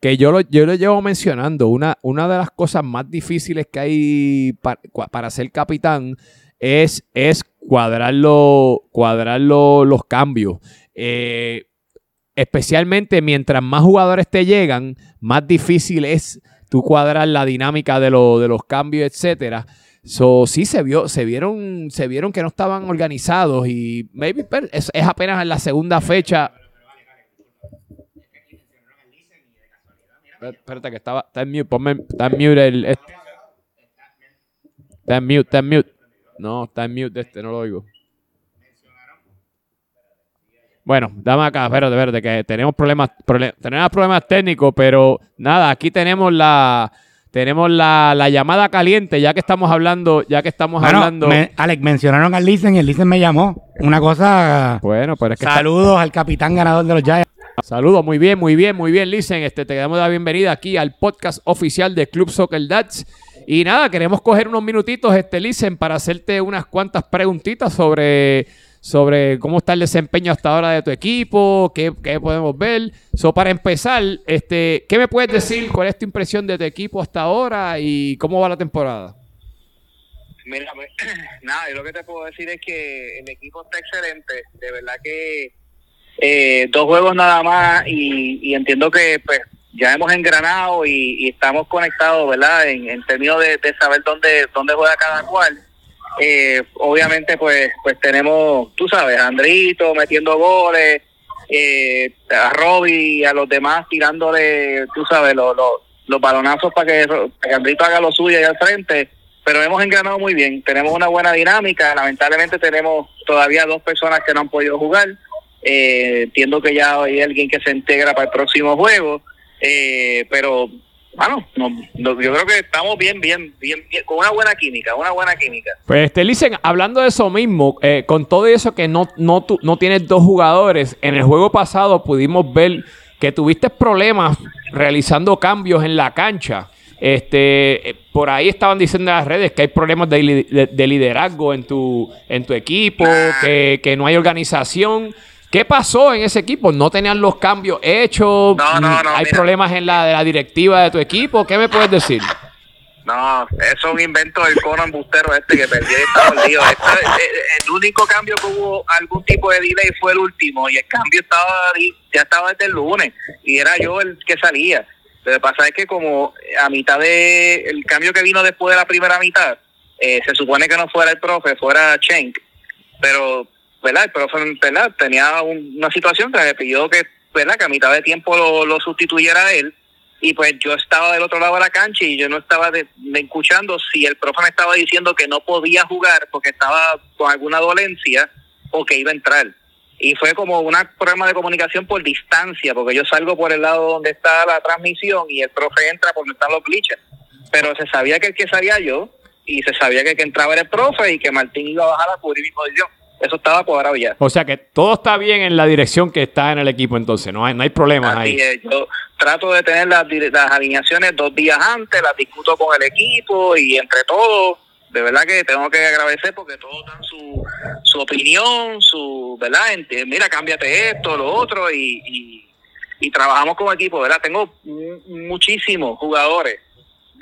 que yo lo, yo lo llevo mencionando, una, una de las cosas más difíciles que hay pa- cua- para, ser capitán es, es cuadrar, lo- cuadrar lo- los cambios. Eh, especialmente mientras más jugadores te llegan, más difícil es tú cuadrar la dinámica de, lo- de los cambios, etcétera. So, sí se vio, se vieron, se vieron que no estaban organizados y maybe es, es apenas en la segunda fecha. Espérate que estaba, está en mute, ponme, está en mute el, este. Está en mute, está en mute. No, está en mute este, no lo oigo. Bueno, dame acá, espérate, espérate, que tenemos problemas, tenemos problemas técnicos, pero nada, aquí tenemos la, tenemos la, la llamada caliente, ya que estamos hablando, ya que estamos Bueno, hablando. me- Alex, mencionaron al Listen y el Listen me llamó. Una cosa... Bueno, pero es que está- Saludos al capitán ganador de los Giants. Saludos, muy bien, muy bien, muy bien, Listen. Este, te damos la bienvenida aquí al podcast oficial de Club Soccer Dads. Y nada, queremos coger unos minutitos, este, Listen, para hacerte unas cuantas preguntitas sobre, sobre cómo está el desempeño hasta ahora de tu equipo, qué, qué podemos ver. So, para empezar, este, ¿qué me puedes decir? ¿Cuál es tu impresión de tu equipo hasta ahora y cómo va la temporada? Mira, pues, nada, yo lo que te puedo decir es que el equipo está excelente. De verdad que eh, dos juegos nada más y, y entiendo que pues ya hemos engranado y, y estamos conectados, ¿verdad? En, en términos de, de saber dónde, dónde juega cada cual. Eh, obviamente, pues, pues tenemos, tú sabes, a Andrito metiendo goles, eh, a Robbie y a los demás tirándole, tú sabes, los, los, balonazos para que, para que Andrito haga lo suyo ahí al frente. Pero hemos engranado muy bien, tenemos una buena dinámica. Lamentablemente, tenemos todavía dos personas que no han podido jugar. Eh, entiendo que ya hay alguien que se integra para el próximo juego, eh, pero bueno, no, no, yo creo que estamos bien, bien, bien, bien, con una buena química, una buena química. Pues, este, Listen, hablando de eso mismo, eh, con todo eso que no, no, tu- no tienes dos jugadores, en el juego pasado pudimos ver que tuviste problemas realizando cambios en la cancha. Este, eh, por ahí estaban diciendo en las redes que hay problemas de liderazgo en tu, en tu equipo, que, que no hay organización. ¿Qué pasó en ese equipo? ¿No tenían los cambios hechos? No, no, no, ¿Hay mira. problemas en la, de la directiva de tu equipo? ¿Qué me puedes decir? No, eso es un invento del cono embustero este que perdió y está mordido. Esto es- eh, el único cambio que hubo algún tipo de delay fue el último y el cambio estaba ya estaba desde el lunes y era yo el que salía. Lo que pasa es que como a mitad de el cambio que vino después de la primera mitad, eh, se supone que no fuera el profe, fuera Schenk, pero ¿verdad? El profe ¿verdad? tenía un- una situación que me pidió que, ¿verdad? que a mitad de tiempo lo, sustituyera a él y pues yo estaba del otro lado de la cancha y yo no estaba de, escuchando si el profe me estaba diciendo que no podía jugar porque estaba con alguna dolencia o que iba a entrar. Y fue como un problema de comunicación por distancia, porque yo salgo por el lado donde está la transmisión y el profe entra por donde están los bleachers. Pero se sabía que el que salía yo y se sabía que el que entraba era el profe y que Martín iba a bajar a cubrir mi posición. Eso estaba cuadrado ya. O sea que todo está bien en la dirección que está en el equipo entonces, no hay, no hay problemas Así ahí. es, yo trato de tener las, alineaciones dos días antes, las discuto con el equipo y entre todos, de verdad que tengo que agradecer porque todos dan su, su opinión, su, ¿verdad? Mira, cámbiate esto, lo otro y, y, y trabajamos como equipo, ¿verdad? Tengo mu- muchísimos jugadores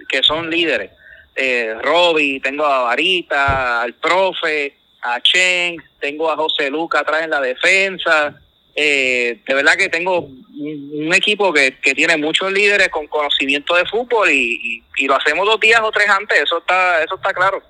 que son líderes. Eh, Robbie, tengo a Varita, al profe, a Chen, tengo a José Luca atrás en la defensa. Eh, de verdad que tengo un, equipo que, que tiene muchos líderes con conocimiento de fútbol y- y lo hacemos dos días o tres antes, eso está, eso está claro.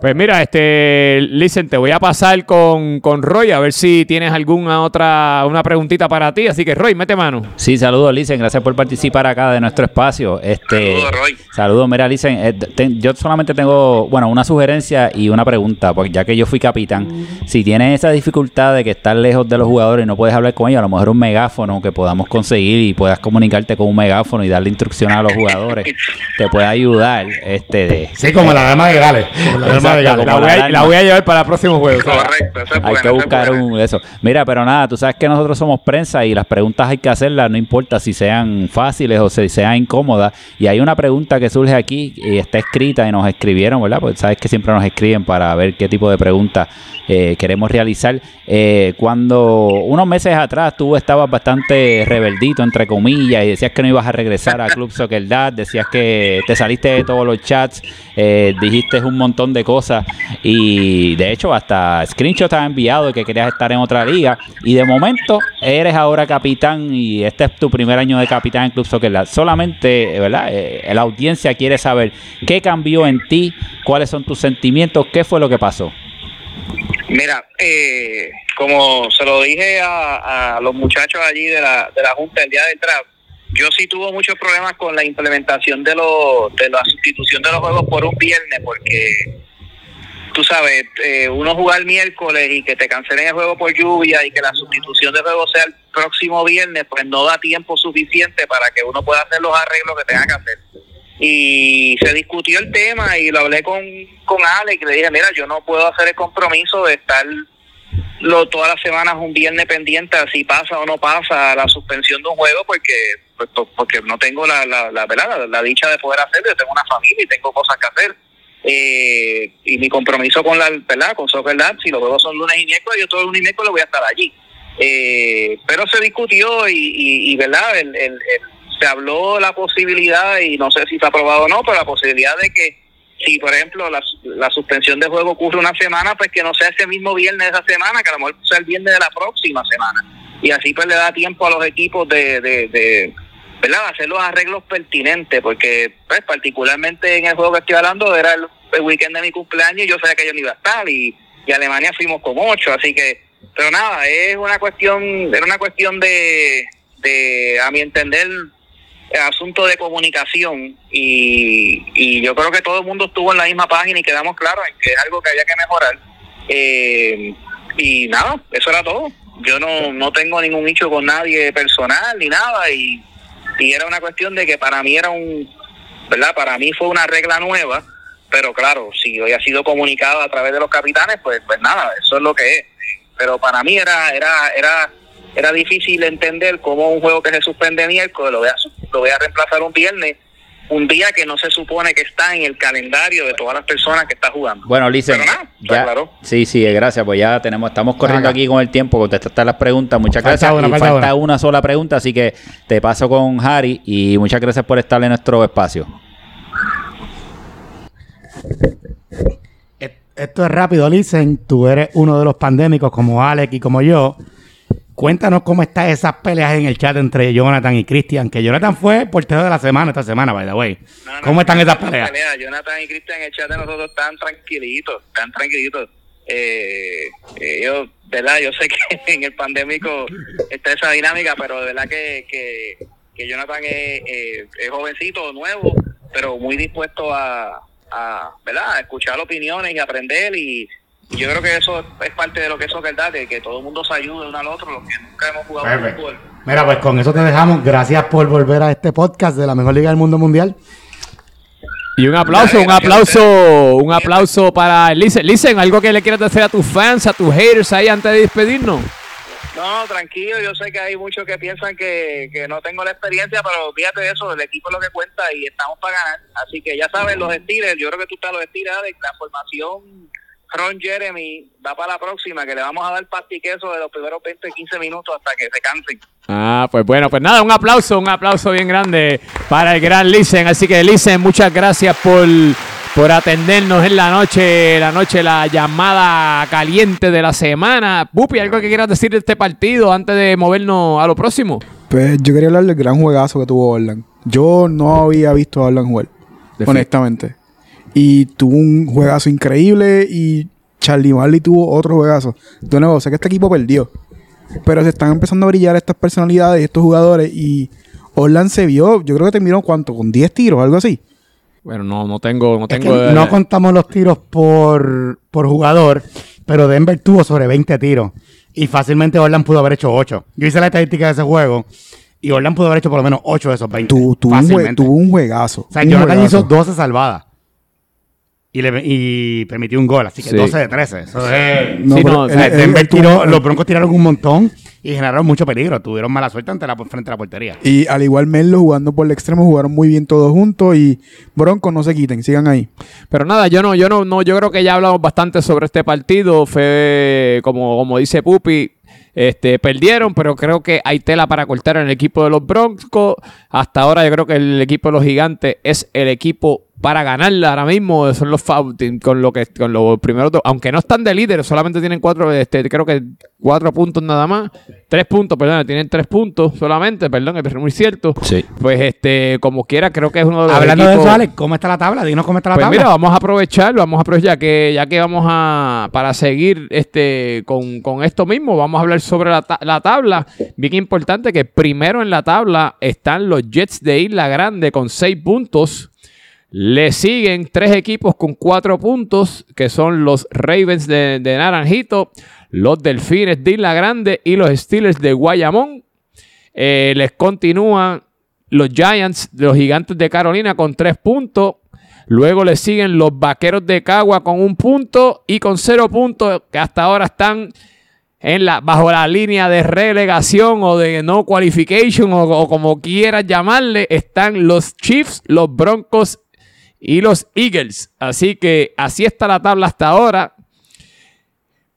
Pues mira, este, listen, te voy a pasar con, con Roy a ver si tienes alguna otra, una preguntita para ti. Así que Roy, mete mano. Sí, saludos, Licen. Gracias por participar acá de nuestro espacio. Este, Saludos, Roy. Saludos, mira, Licen. eh, te- yo solamente tengo, bueno, una sugerencia y una pregunta, porque ya que yo fui capitán, si tienes esa dificultad de que estás lejos de los jugadores y no puedes hablar con ellos, a lo mejor un megáfono que podamos conseguir y puedas comunicarte con un megáfono y darle instrucción a los jugadores, te puede ayudar. Este, de, Sí, como la dama de la dama Gales. La voy, a, la la voy a llevar para el próximo juego. Correcto, eso es Hay que es buscar bueno. un eso. Mira, pero nada, tú sabes que nosotros somos prensa y las preguntas hay que hacerlas, no importa si sean fáciles o si sean incómodas. Y hay una pregunta que surge aquí y está escrita y nos escribieron, ¿verdad? Porque sabes que siempre nos escriben para ver qué tipo de preguntas eh, queremos realizar. Eh, cuando unos meses atrás tú estabas bastante rebeldito, entre comillas, y decías que no ibas a regresar a Club Soccer Dad, decías que te saliste de todos los chats, eh, dijiste un montón de cosas y de hecho hasta screenshot te ha enviado de que querías estar en otra liga y de momento eres ahora capitán y este es tu primer año de capitán en Club Soccer Dad. Solamente, ¿verdad? Eh, la audiencia quiere saber qué cambió en ti, cuáles son tus sentimientos, qué fue lo que pasó. Mira, eh, como se lo dije a, a los muchachos allí de la, de la Junta el día del draft, yo sí tuve muchos problemas con la implementación de, lo, de la sustitución de los juegos por un viernes, porque tú sabes, eh, uno jugar miércoles y que te cancelen el juego por lluvia y que la sustitución de juego sea el próximo viernes, pues no da tiempo suficiente para que uno pueda hacer los arreglos que tenga que hacer. Y se discutió el tema y lo hablé con, con Alex y le dije, mira, yo no puedo hacer el compromiso de estar lo, todas las semanas un viernes pendiente a si pasa o no pasa la suspensión de un juego porque pues, porque no tengo la, la, la, ¿verdad? la, dicha de poder hacerlo, yo tengo una familia y tengo cosas que hacer. Eh, y mi compromiso con la verdad con Soccer Lab, si los juegos son lunes y miércoles, yo todo el lunes y miércoles voy a estar allí. Eh, pero se discutió y, verdad el, el, se habló la posibilidad y no sé si está aprobado o no, pero la posibilidad de que si por ejemplo la, la suspensión de juego ocurre una semana, pues que no sea ese mismo viernes de esa semana, que a lo mejor sea el viernes de la próxima semana. Y así pues le da tiempo a los equipos de, de, de ¿verdad? hacer los arreglos pertinentes, porque pues particularmente en el juego que estoy hablando era el, weekend de mi cumpleaños y yo sabía que yo no iba a estar y, y Alemania fuimos con ocho, así que, pero nada, es una cuestión, era una cuestión de, de a mi entender, asunto de comunicación y, y yo creo que todo el mundo estuvo en la misma página y quedamos claros en que es algo que había que mejorar. Eh, y nada, eso era todo. Yo no, no tengo ningún nicho con nadie personal ni nada y y era una cuestión de que para mí era un, ¿verdad? Para mí fue una regla nueva, pero claro, si hoy ha sido comunicado a través de los capitanes, pues pues nada, eso es lo que es. Pero para mí era era era era difícil entender cómo un juego que se suspende miércoles lo voy a, lo voy a reemplazar un viernes un día que no se supone que está en el calendario de todas las personas que está jugando. Bueno, Licen, ya, claro. sí, sí, gracias, pues ya tenemos, estamos corriendo aquí con el tiempo, contestar las preguntas, muchas gracias. y falta una. sola pregunta, así que te paso con Harry y muchas gracias por estar en nuestro espacio. Esto es rápido, Licen, tú eres uno de los pandémicos como Alex y como yo. Cuéntanos cómo están esas peleas en el chat entre Jonathan y Cristian, que Jonathan fue portero de la semana esta semana, by the way. ¿Cómo están esas peleas? Jonathan y Cristian en el chat de nosotros están tranquilitos, están tranquilitos. Eh, yo, ¿verdad? Yo sé que en el pandémico está esa dinámica, pero de verdad que, que, que Jonathan es, eh, es, jovencito, nuevo, pero muy dispuesto a, a, ¿verdad? a escuchar opiniones y aprender y yo creo que eso es parte de lo que es verdad, de que todo el mundo se ayude uno al otro, los que nunca hemos jugado fútbol. Mira, pues con eso te dejamos. Gracias por volver a este podcast de la mejor liga del mundo mundial. Y un aplauso, un aplauso, un aplauso para Listen. Listen, algo que le quieras decir a tus fans, a tus haters ahí antes de despedirnos. No, tranquilo, yo sé que hay muchos que piensan que, que no tengo la experiencia, pero fíjate de eso, el equipo es lo que cuenta y estamos para ganar. Así que ya sabes, los estires, yo creo que tú estás los estires de la formación Ron Jeremy va para la próxima, que le vamos a dar pastiqueso de los primeros 20, 15 minutos hasta que se cansen. Ah, pues bueno, pues nada, un aplauso, un aplauso bien grande para el gran Listen. Así que Listen, muchas gracias por, por atendernos en la noche, la noche, la llamada caliente de la semana. Pupi, ¿algo que quieras decir de este partido antes de movernos a lo próximo? Pues yo quería hablar del gran juegazo que tuvo Orlan. Yo no había visto a Orlan jugar, honestamente. Y tuvo un juegazo increíble y Charlie Marley tuvo otro juegazo. De nuevo, sé que este equipo perdió. Pero se están empezando a brillar estas personalidades y estos jugadores. Y Orlan se vio, yo creo que terminó cuánto, con 10 tiros, algo así. Bueno, no, no tengo, no tengo. no contamos los tiros por, por jugador, pero Denver tuvo sobre 20 tiros. Y fácilmente Orlan pudo haber hecho 8. Yo hice la estadística de ese juego. Y Orlan pudo haber hecho por lo menos 8 de esos 20. tuvo, un, tuvo un juegazo. O sea, Jonathan hizo 12 salvadas y, le, y permitió un gol, así que 12 de 13. Eso es, no, sí, no, Denver tiró, los Broncos tiraron un montón y generaron mucho peligro. Tuvieron mala suerte ante la, frente a la portería. Y al igual Melo jugando por el extremo, jugaron muy bien todos juntos y Broncos no se quiten, sigan ahí. Pero nada, yo no, yo no, no, yo creo que ya hablamos bastante sobre este partido. Fue como, como dice Pupi, este, perdieron, pero creo que hay tela para cortar en el equipo de los Broncos. Hasta ahora yo creo que el equipo de los gigantes es el equipo para ganarla ahora mismo. Son los con lo que con los primeros dos, aunque no están de líderes, solamente tienen cuatro, este, creo que cuatro puntos nada más. Tres puntos, perdón, tienen tres puntos solamente, perdón, es muy cierto. Sí. Pues este, como quiera, creo que es uno de los Hablando de eso, Alex, ¿cómo está la tabla? Dinos cómo está la pues tabla. mira, vamos a aprovecharlo, vamos a aprovechar que ya que vamos a para seguir este con, con esto mismo, vamos a hablar sobre la, ta- la tabla. Bien importante que primero en la tabla están los Jets de Isla Grande con seis puntos. Le siguen tres equipos con cuatro puntos, que son los Ravens de, Naranjito, los Delfines de Isla Grande y los Steelers de Guayamón. Eh, les continúan los Giants, los Gigantes de Carolina con tres puntos. Luego le siguen los Vaqueros de Cagua con un punto y con cero puntos, que hasta ahora están bajo la línea de relegación o de no qualification o, o como quieras llamarle, están los Chiefs, los Broncos y los Eagles. Así que así está la tabla hasta ahora.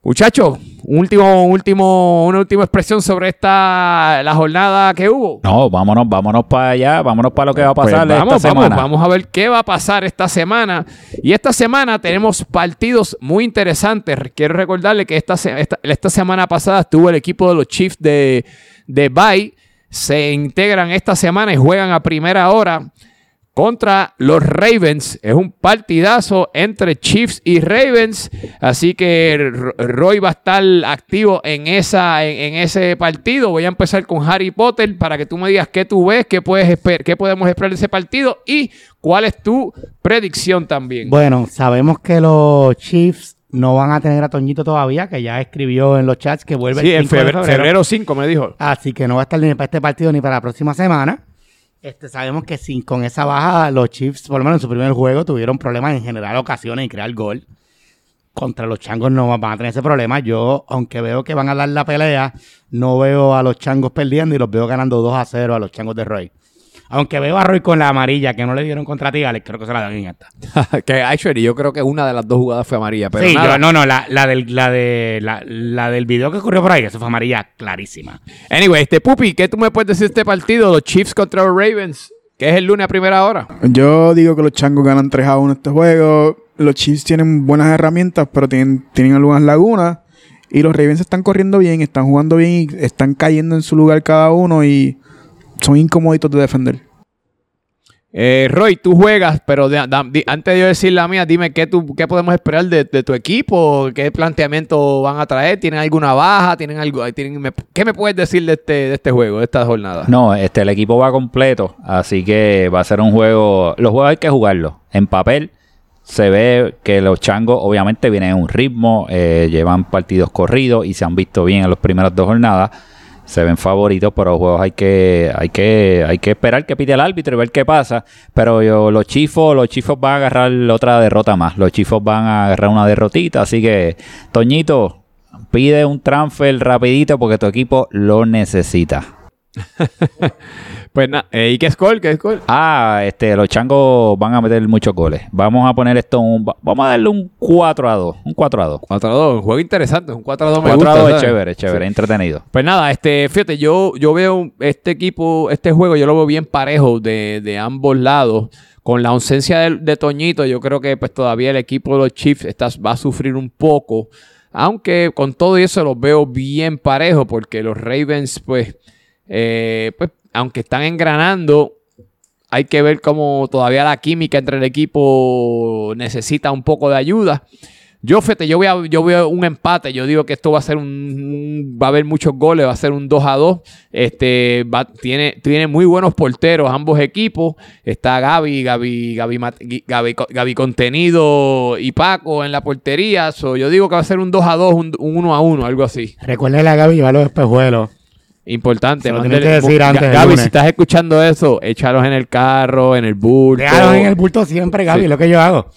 Muchachos, último, último, una última expresión sobre esta la jornada que hubo. No, vámonos, vámonos para allá, vámonos para lo que va a Pues pasar vamos, esta vamos, semana. vamos a ver qué va a pasar esta semana. Y esta semana tenemos partidos muy interesantes. Quiero recordarle que esta, esta, esta semana pasada estuvo el equipo de los Chiefs de, de Bay. Se integran esta semana y juegan a primera hora contra los Ravens. Es un partidazo entre Chiefs y Ravens. Así que Roy va a estar activo en, esa, en, en ese partido. Voy a empezar con Harry Potter para que tú me digas qué tú ves, qué, puedes esper- qué podemos esperar de ese partido y cuál es tu predicción también. Bueno, sabemos que los Chiefs no van a tener a Toñito todavía, que ya escribió en los chats que vuelve sí, el en 5 de febrero, febrero 5 me dijo. Así que no va a estar ni para este partido ni para la próxima semana. Este, sabemos que sin, con esa baja, los Chiefs, por lo menos en su primer juego, tuvieron problemas en generar ocasiones y crear gol. Contra los changos no van a tener ese problema. Yo, aunque veo que van a dar la pelea, no veo a los changos perdiendo y los veo ganando 2 a 0 a los changos de Roy. Aunque veo a Roy con la amarilla que no le dieron contra ti, Alex, creo que se la dan en esta. que actually yo creo que una de las dos jugadas fue amarilla. Pero sí, nada. yo- no, no, la, la del, la, de, la, la del video que ocurrió por ahí, eso fue amarilla clarísima. Anyway, este Pupi, ¿qué tú me puedes decir de este partido? Los Chiefs contra los Ravens, que es el lunes a primera hora. Yo digo que los changos ganan 3 a 1 este juego. Los Chiefs tienen buenas herramientas, pero tienen, tienen algunas lagunas. Y los Ravens están corriendo bien, están jugando bien y están cayendo en su lugar cada uno y son incomoditos de defender. Eh, Roy, tú juegas, pero de- antes de yo decir la mía, dime qué, tú, qué podemos esperar de, de tu equipo, qué planteamiento van a traer, ¿tienen alguna baja? ¿Tienen algo? tienen- me- ¿Qué me puedes decir de este, de este juego, de esta jornada? No, este, el equipo va completo, así que va a ser un juego. Los juegos hay que jugarlos. En papel se ve que los changos, obviamente, vienen en un ritmo, eh, llevan partidos corridos y se han visto bien en las primeras dos jornadas. Se ven favoritos, pero los juegos hay que, hay que, hay que esperar que pide el árbitro y ver qué pasa. Pero yo, los chifos, los chifos van a agarrar otra derrota más. Los chifos van a agarrar una derrotita, así que, Toñito, pide un transfer rapidito porque tu equipo lo necesita. Pues nada, eh, ¿y qué score? ¿Qué score? Ah, este, los changos van a meter muchos goles. Vamos a poner esto un, va- vamos a darle un 4 a 2, un 4 a 2. 4 a 2, un juego interesante, un 4 a 2 me 4 a gusta, 2 es ¿sabes? chévere, chévere, entretenido. Pues nada, este, fíjate, yo, yo veo este equipo, este juego, yo lo veo bien parejo de, de ambos lados. Con la ausencia de, de Toñito, yo creo que pues todavía el equipo de los Chiefs está- va a sufrir un poco. Aunque con todo eso los veo bien parejo, porque los Ravens, pues, eh, pues aunque están engranando, hay que ver cómo todavía la química entre el equipo necesita un poco de ayuda. Yo, fíjate, yo, voy a, yo veo un empate. Yo digo que esto va a ser un, Va a haber muchos goles, va a ser un 2 a 2. Este, tiene, tiene muy buenos porteros ambos equipos. Está Gaby, Gaby, Gaby, Gaby, Gaby Contenido y Paco en la portería. So, yo digo que va a ser un 2 a 2, un, un 1 a 1, algo así. Recuerden a Gaby llevar los espejuelos. Importante. Que decir antes del Gaby, si estás escuchando eso, échalos en el carro, en el bulto. Déjalos en el bulto siempre, Gaby, Sí. lo que yo hago.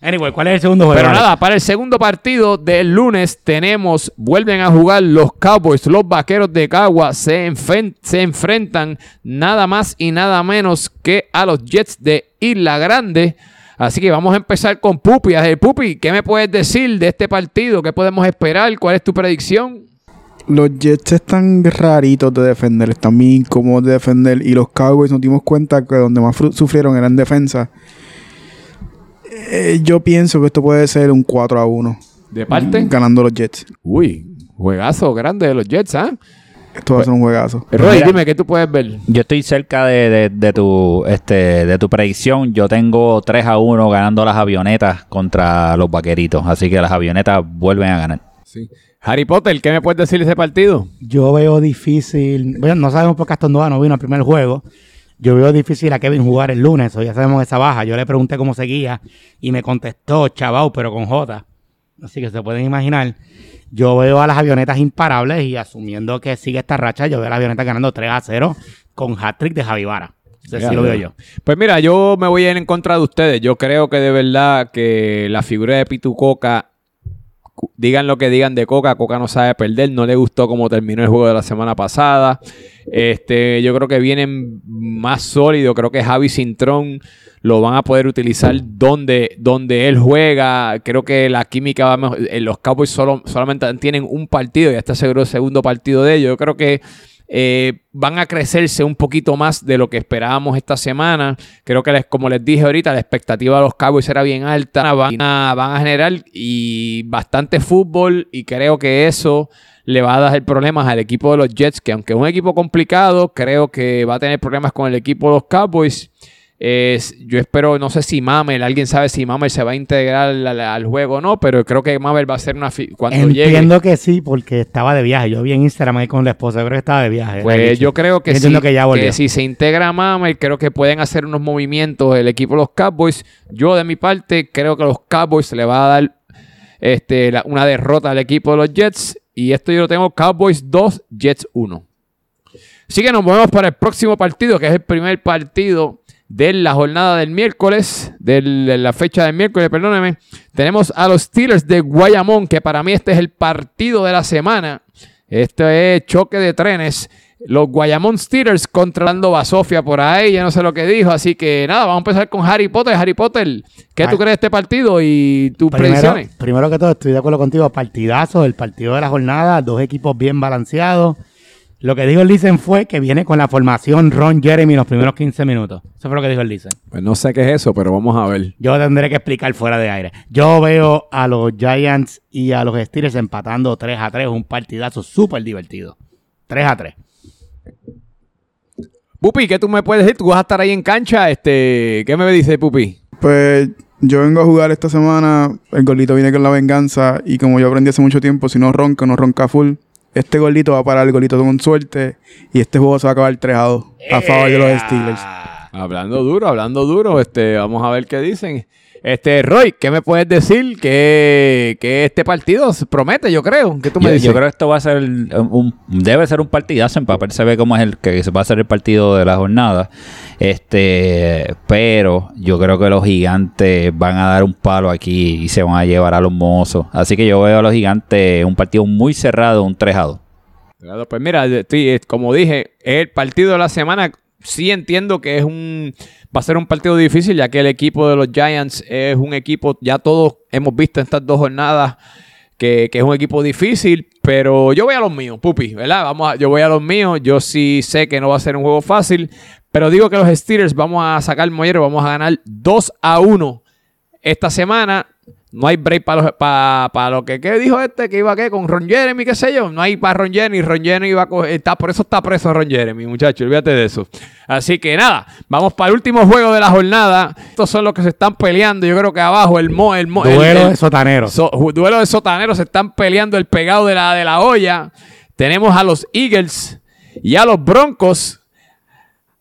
Anyway, ¿cuál es el segundo juego? Pero nada, para el segundo partido del lunes tenemos, vuelven a jugar los Cowboys, los Vaqueros de Cagua se, enfen- se enfrentan nada más y nada menos que a los Jets de Isla Grande. Así que vamos a empezar con Pupi. Ver, Pupi, ¿qué me puedes decir de este partido? ¿Qué podemos esperar? ¿Cuál es tu predicción? Los Jets están raritos de defender, están bien incómodos de defender. Y los Cowboys nos dimos cuenta que donde más sufrieron era en defensa. Eh, yo pienso que esto puede ser un 4 a 1. ¿De parte? Ganando los Jets. Uy, juegazo grande de los Jets, ¿ah? Esto va a ser un juegazo. Roy, Mira. dime, ¿qué tú puedes ver? Yo estoy cerca de, de- de tu este de tu predicción. Yo tengo 3 a 1 ganando las avionetas contra los vaqueritos. Así que las avionetas vuelven a ganar. Sí. Harry Potter, ¿qué me puedes decir de ese partido? Yo veo difícil. Bueno, no sabemos por qué Aston Nova no vino al primer juego. Yo veo difícil a Kevin jugar el lunes. O ya sabemos esa baja. Yo le pregunté cómo seguía y me contestó Chabau, pero con J. Así que se pueden imaginar. Yo veo a las avionetas imparables y asumiendo que sigue esta racha, yo veo a las avionetas ganando 3 a 0 con hat-trick de Javi Vara. Ese sí lo veo yo. Pues mira, yo me voy a ir en contra de ustedes. Yo creo que de verdad que la figura de Pitu Coca, cu- digan lo que digan de Coca, Coca no sabe perder, no le gustó cómo terminó el juego de la semana pasada. Este, yo creo que vienen más sólido, creo que Javi Cintrón lo van a poder utilizar donde, donde él juega. Creo que la química va mejor. Eh, Los Cowboys solo, solamente tienen un partido, ya está seguro el segundo partido de ellos. Yo creo que eh, van a crecerse un poquito más de lo que esperábamos esta semana. Creo que, les, como les dije ahorita, la expectativa de los Cowboys era bien alta. Van a, van a generar y bastante fútbol y creo que eso le va a dar problemas al equipo de los Jets, que aunque es un equipo complicado, creo que va a tener problemas con el equipo de los Cowboys. Es- yo espero, no sé si Mamel, alguien sabe si Mamel se va a integrar al, al juego o no, pero creo que Mamel va a ser una... Cuando llegue, Entiendo que sí, porque estaba de viaje. Yo vi en Instagram ahí con la esposa, creo que estaba de viaje. Pues yo creo que, Entiendo sí, que ya volvió. si se integra Mamel, creo que pueden hacer unos movimientos el equipo de los Cowboys. Yo de mi parte creo que los Cowboys le va a dar este, la- una derrota al equipo de los Jets. Y esto yo lo tengo Cowboys 2, Jets 1. Así que nos movemos para el próximo partido, que es el primer partido de la jornada del miércoles, de la fecha del miércoles, perdóneme. Tenemos a los Steelers de Guayamón, que para mí este es el partido de la semana. Este es choque de trenes. Los Guayamón Steelers contra Lando Basofia por ahí, ya no sé lo que dijo. Así que nada, vamos a empezar con Harry Potter. Harry Potter, ¿qué Ay. tú crees de este partido y tus Primero, predicciones? primero que todo, estoy de acuerdo contigo. Partidazo, el partido de la jornada, dos equipos bien balanceados. Lo que dijo el Listen fue que viene con la formación Ron Jeremy en los primeros 15 minutos. Eso fue lo que dijo el Listen. Pues no sé qué es eso, pero vamos a ver. Yo tendré que explicar fuera de aire. Yo veo a los Giants y a los Steelers empatando 3 a 3. Un partidazo súper divertido. 3 a 3. Pupi, ¿qué tú me puedes decir? ¿Tú vas a estar ahí en cancha? Este, ¿Qué me dice Pupi? Pues yo vengo a jugar esta semana. El golito viene con la venganza. Y como yo aprendí hace mucho tiempo, si no ronca, no ronca full. Este golito va a parar el golito con suerte. Y este juego se va a acabar 3 a 2 a favor de los Steelers. Hablando duro, hablando duro, este, vamos a ver qué dicen. Este, Roy, ¿qué me puedes decir? Que, que este partido se promete, yo creo. ¿Qué tú me Yo, dices? yo creo que esto va a ser el- un, debe ser un partidazo. En papel se ve cómo es el que se va a ser el partido de la jornada. Este, pero yo creo que los gigantes van a dar un palo aquí y se van a llevar a los mozos. Así que yo veo a los gigantes un partido muy cerrado, un 3 a 2. Claro, Pues mira, como dije, el partido de la semana sí entiendo que es un va a ser un partido difícil ya que el equipo de los Giants es un equipo ya todos hemos visto en estas dos jornadas que, que es un equipo difícil, pero yo voy a los míos, pupi, ¿verdad? Vamos a- yo voy a los míos, yo sí sé que no va a ser un juego fácil, pero digo que los Steelers vamos a sacar el mollero, vamos a ganar 2 a 1 esta semana. No hay break para para lo que ¿qué dijo este que iba ¿qué? con Ron Jeremy, qué sé yo. No hay para Ron Jeremy. Ron Jeremy va a coger- está, por eso está preso Ron Jeremy, muchachos. Olvídate de eso. Así que nada, vamos para el último juego de la jornada. Estos son los que se están peleando. Yo creo que abajo el mo, el mo- el- Duelo el- de sotaneros. So- duelo de sotaneros se están peleando el pegado de la, de la olla. Tenemos a los Eagles y a los Broncos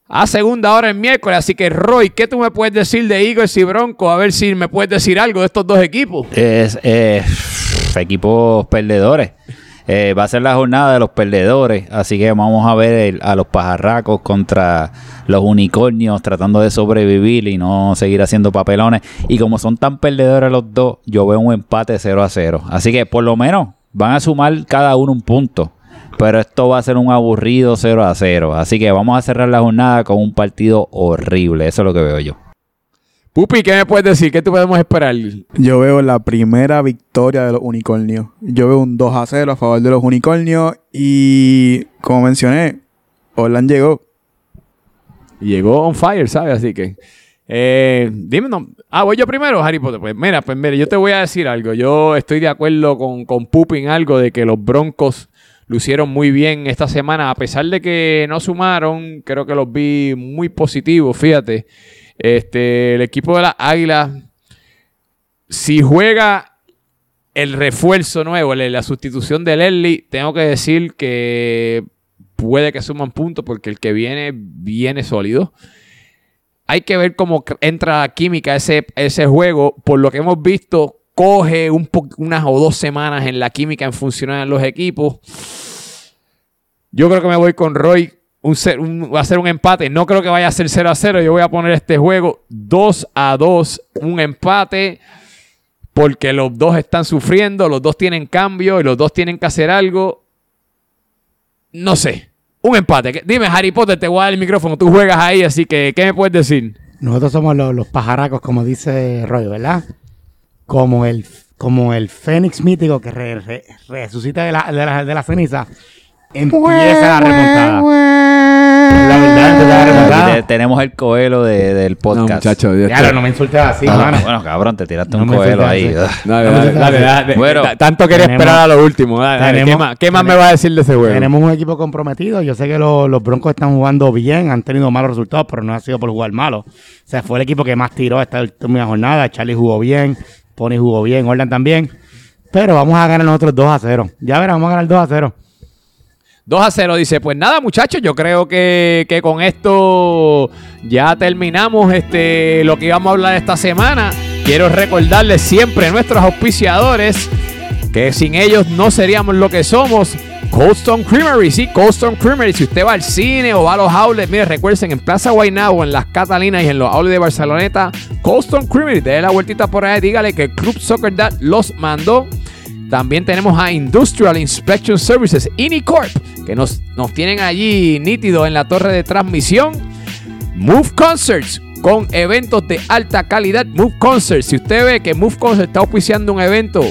a segunda hora el miércoles. Así que, Roy, ¿qué tú me puedes decir de Eagles y Broncos? A ver si me puedes decir algo de estos dos equipos. Es, eh, equipos perdedores. Eh, va a ser la jornada de los perdedores, así que vamos a ver el- a los pajarracos contra los unicornios tratando de sobrevivir y no seguir haciendo papelones. Y como son tan perdedores los dos, yo veo un empate 0 a 0. Así que por lo menos van a sumar cada uno un punto. Pero esto va a ser un aburrido 0 a 0. Así que vamos a cerrar la jornada con un partido horrible. Eso es lo que veo yo. Pupi, ¿qué me puedes decir? ¿Qué te podemos esperar? Yo veo la primera victoria de los unicornios. Yo veo un 2 a 0 a favor de los unicornios. Y como mencioné, Orlan llegó. Y llegó on fire, ¿sabes? Así que. Eh, dime, no. Ah, voy yo primero, Harry Potter. Pues mira, pues mira, yo te voy a decir algo. Yo estoy de acuerdo con, con Pupi en algo de que los Broncos lucieron muy bien esta semana. A pesar de que no sumaron, creo que los vi muy positivos, fíjate. Este, el equipo de las Águilas, si juega el refuerzo nuevo, la sustitución de Leslie, tengo que decir que puede que suman puntos porque el que viene viene sólido. Hay que ver cómo entra la química ese, ese juego. Por lo que hemos visto, coge unas o dos semanas en la química en funcionar en los equipos. Yo creo que me voy con Roy. Un va a ser un empate. No creo que vaya a ser 0 a 0. Yo voy a poner este juego 2 a 2. Un empate. Porque los dos están sufriendo. Los dos tienen cambio. Y los dos tienen que hacer algo. No sé. Un empate. ¿Qué- Dime, Harry Potter, te voy a dar el micrófono. Tú juegas ahí, así que, ¿qué me puedes decir? Nosotros somos los pajaracos, como dice Roy, ¿verdad? Como el, como el fénix mítico que re- re- resucita de la, de, la, de la ceniza. Empieza la remontada. La verdad, empieza la Aquí remontada. te- tenemos el coelo de- del podcast. Claro, no me insultes así, Ah, mano. bueno, cabrón, te tiraste No un coelo ahí. Dale, dale, dale, dale. Bueno, Ta- tanto quería tenemos- esperar a lo último. Dale, dale. ¿Qué tenemos- más, qué más me va a decir de ese juego? Tenemos un equipo comprometido. Yo sé que lo- los Broncos están jugando bien, han tenido malos resultados, pero no ha sido por jugar malo. O sea, fue el equipo que más tiró esta última jornada. Charlie jugó bien, Pony jugó bien, Orlan también. Pero vamos a ganar nosotros 2 a 0. Ya verán, vamos a ganar 2 a 0. 2 a 0 dice, pues nada muchachos, yo creo que, que con esto ya terminamos este, lo que íbamos a hablar esta semana. Quiero recordarles siempre a nuestros auspiciadores que sin ellos no seríamos lo que somos. Cold Stone Creamery, sí, Cold Stone Creamery. Si usted va al cine o va a los outlets, mire, recuerden en Plaza Guaynabo, en las Catalinas y en los outlets de Barceloneta, Cold Stone Creamery, déle la vueltita por ahí, dígale que Club Soccer Dad los mandó. También tenemos a Industrial Inspection Services, Inicorp, que nos, nos tienen allí nítido en la torre de transmisión. Move Concerts, con eventos de alta calidad. Move Concerts, si usted ve que Move Concerts está auspiciando un evento,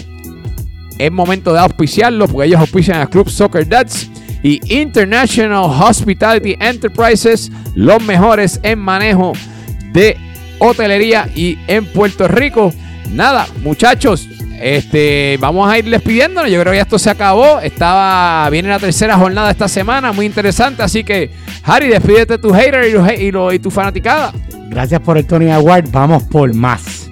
es momento de auspiciarlo porque ellos auspician a Club Soccer Dads y International Hospitality Enterprises, los mejores en manejo de hotelería y en Puerto Rico. Nada, muchachos, este, vamos a ir despidiéndonos. Yo creo que ya esto se acabó. Estaba, viene la tercera jornada esta semana, muy interesante. Así que, Harry, despídete de tu hater y, y, lo- y tu fanaticada. Gracias por el Tony Award. Vamos por más.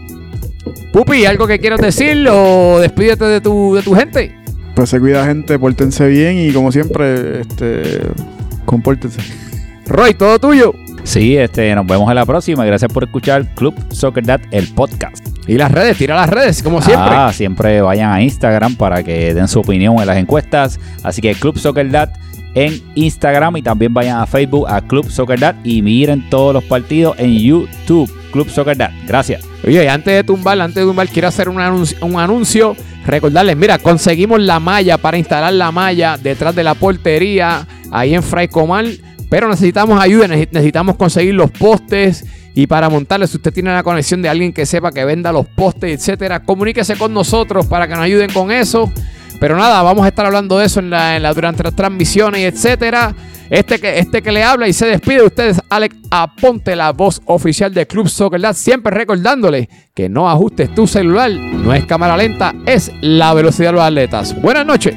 Pupi, ¿algo que quieras decir o despídete de tu, de tu gente? Pues se cuida gente, pórtense bien y como siempre, este, compórtense. Roy, todo tuyo. Sí, este, nos vemos en la próxima. Gracias por escuchar Club Soccer Dad, el podcast. Y las redes, tira las redes, como siempre. Ah, siempre vayan a Instagram para que den su opinión en las encuestas. Así que Club Soccer Dad en Instagram y también vayan a Facebook a Club Soccer Dad y miren todos los partidos en YouTube. Club Soccer Dad. Gracias. Oye, antes de tumbar, antes de tumbar, quiero hacer un anuncio, un. Recordarles, mira, conseguimos la malla para instalar la malla detrás de la portería, ahí en Fray Comal. Pero necesitamos ayuda, neces- necesitamos conseguir los postes y para montarles, si usted tiene la conexión de alguien que sepa que venda los postes, etcétera, comuníquese con nosotros para que nos ayuden con eso. Pero nada, vamos a estar hablando de eso en la, en la- durante las transmisiones etcétera. Este que, este que le habla y se despide de ustedes, Alex Aponte, la voz oficial de Club Soccer Dad, siempre recordándole que no ajustes tu celular, no es cámara lenta, es la velocidad de los atletas. Buenas noches.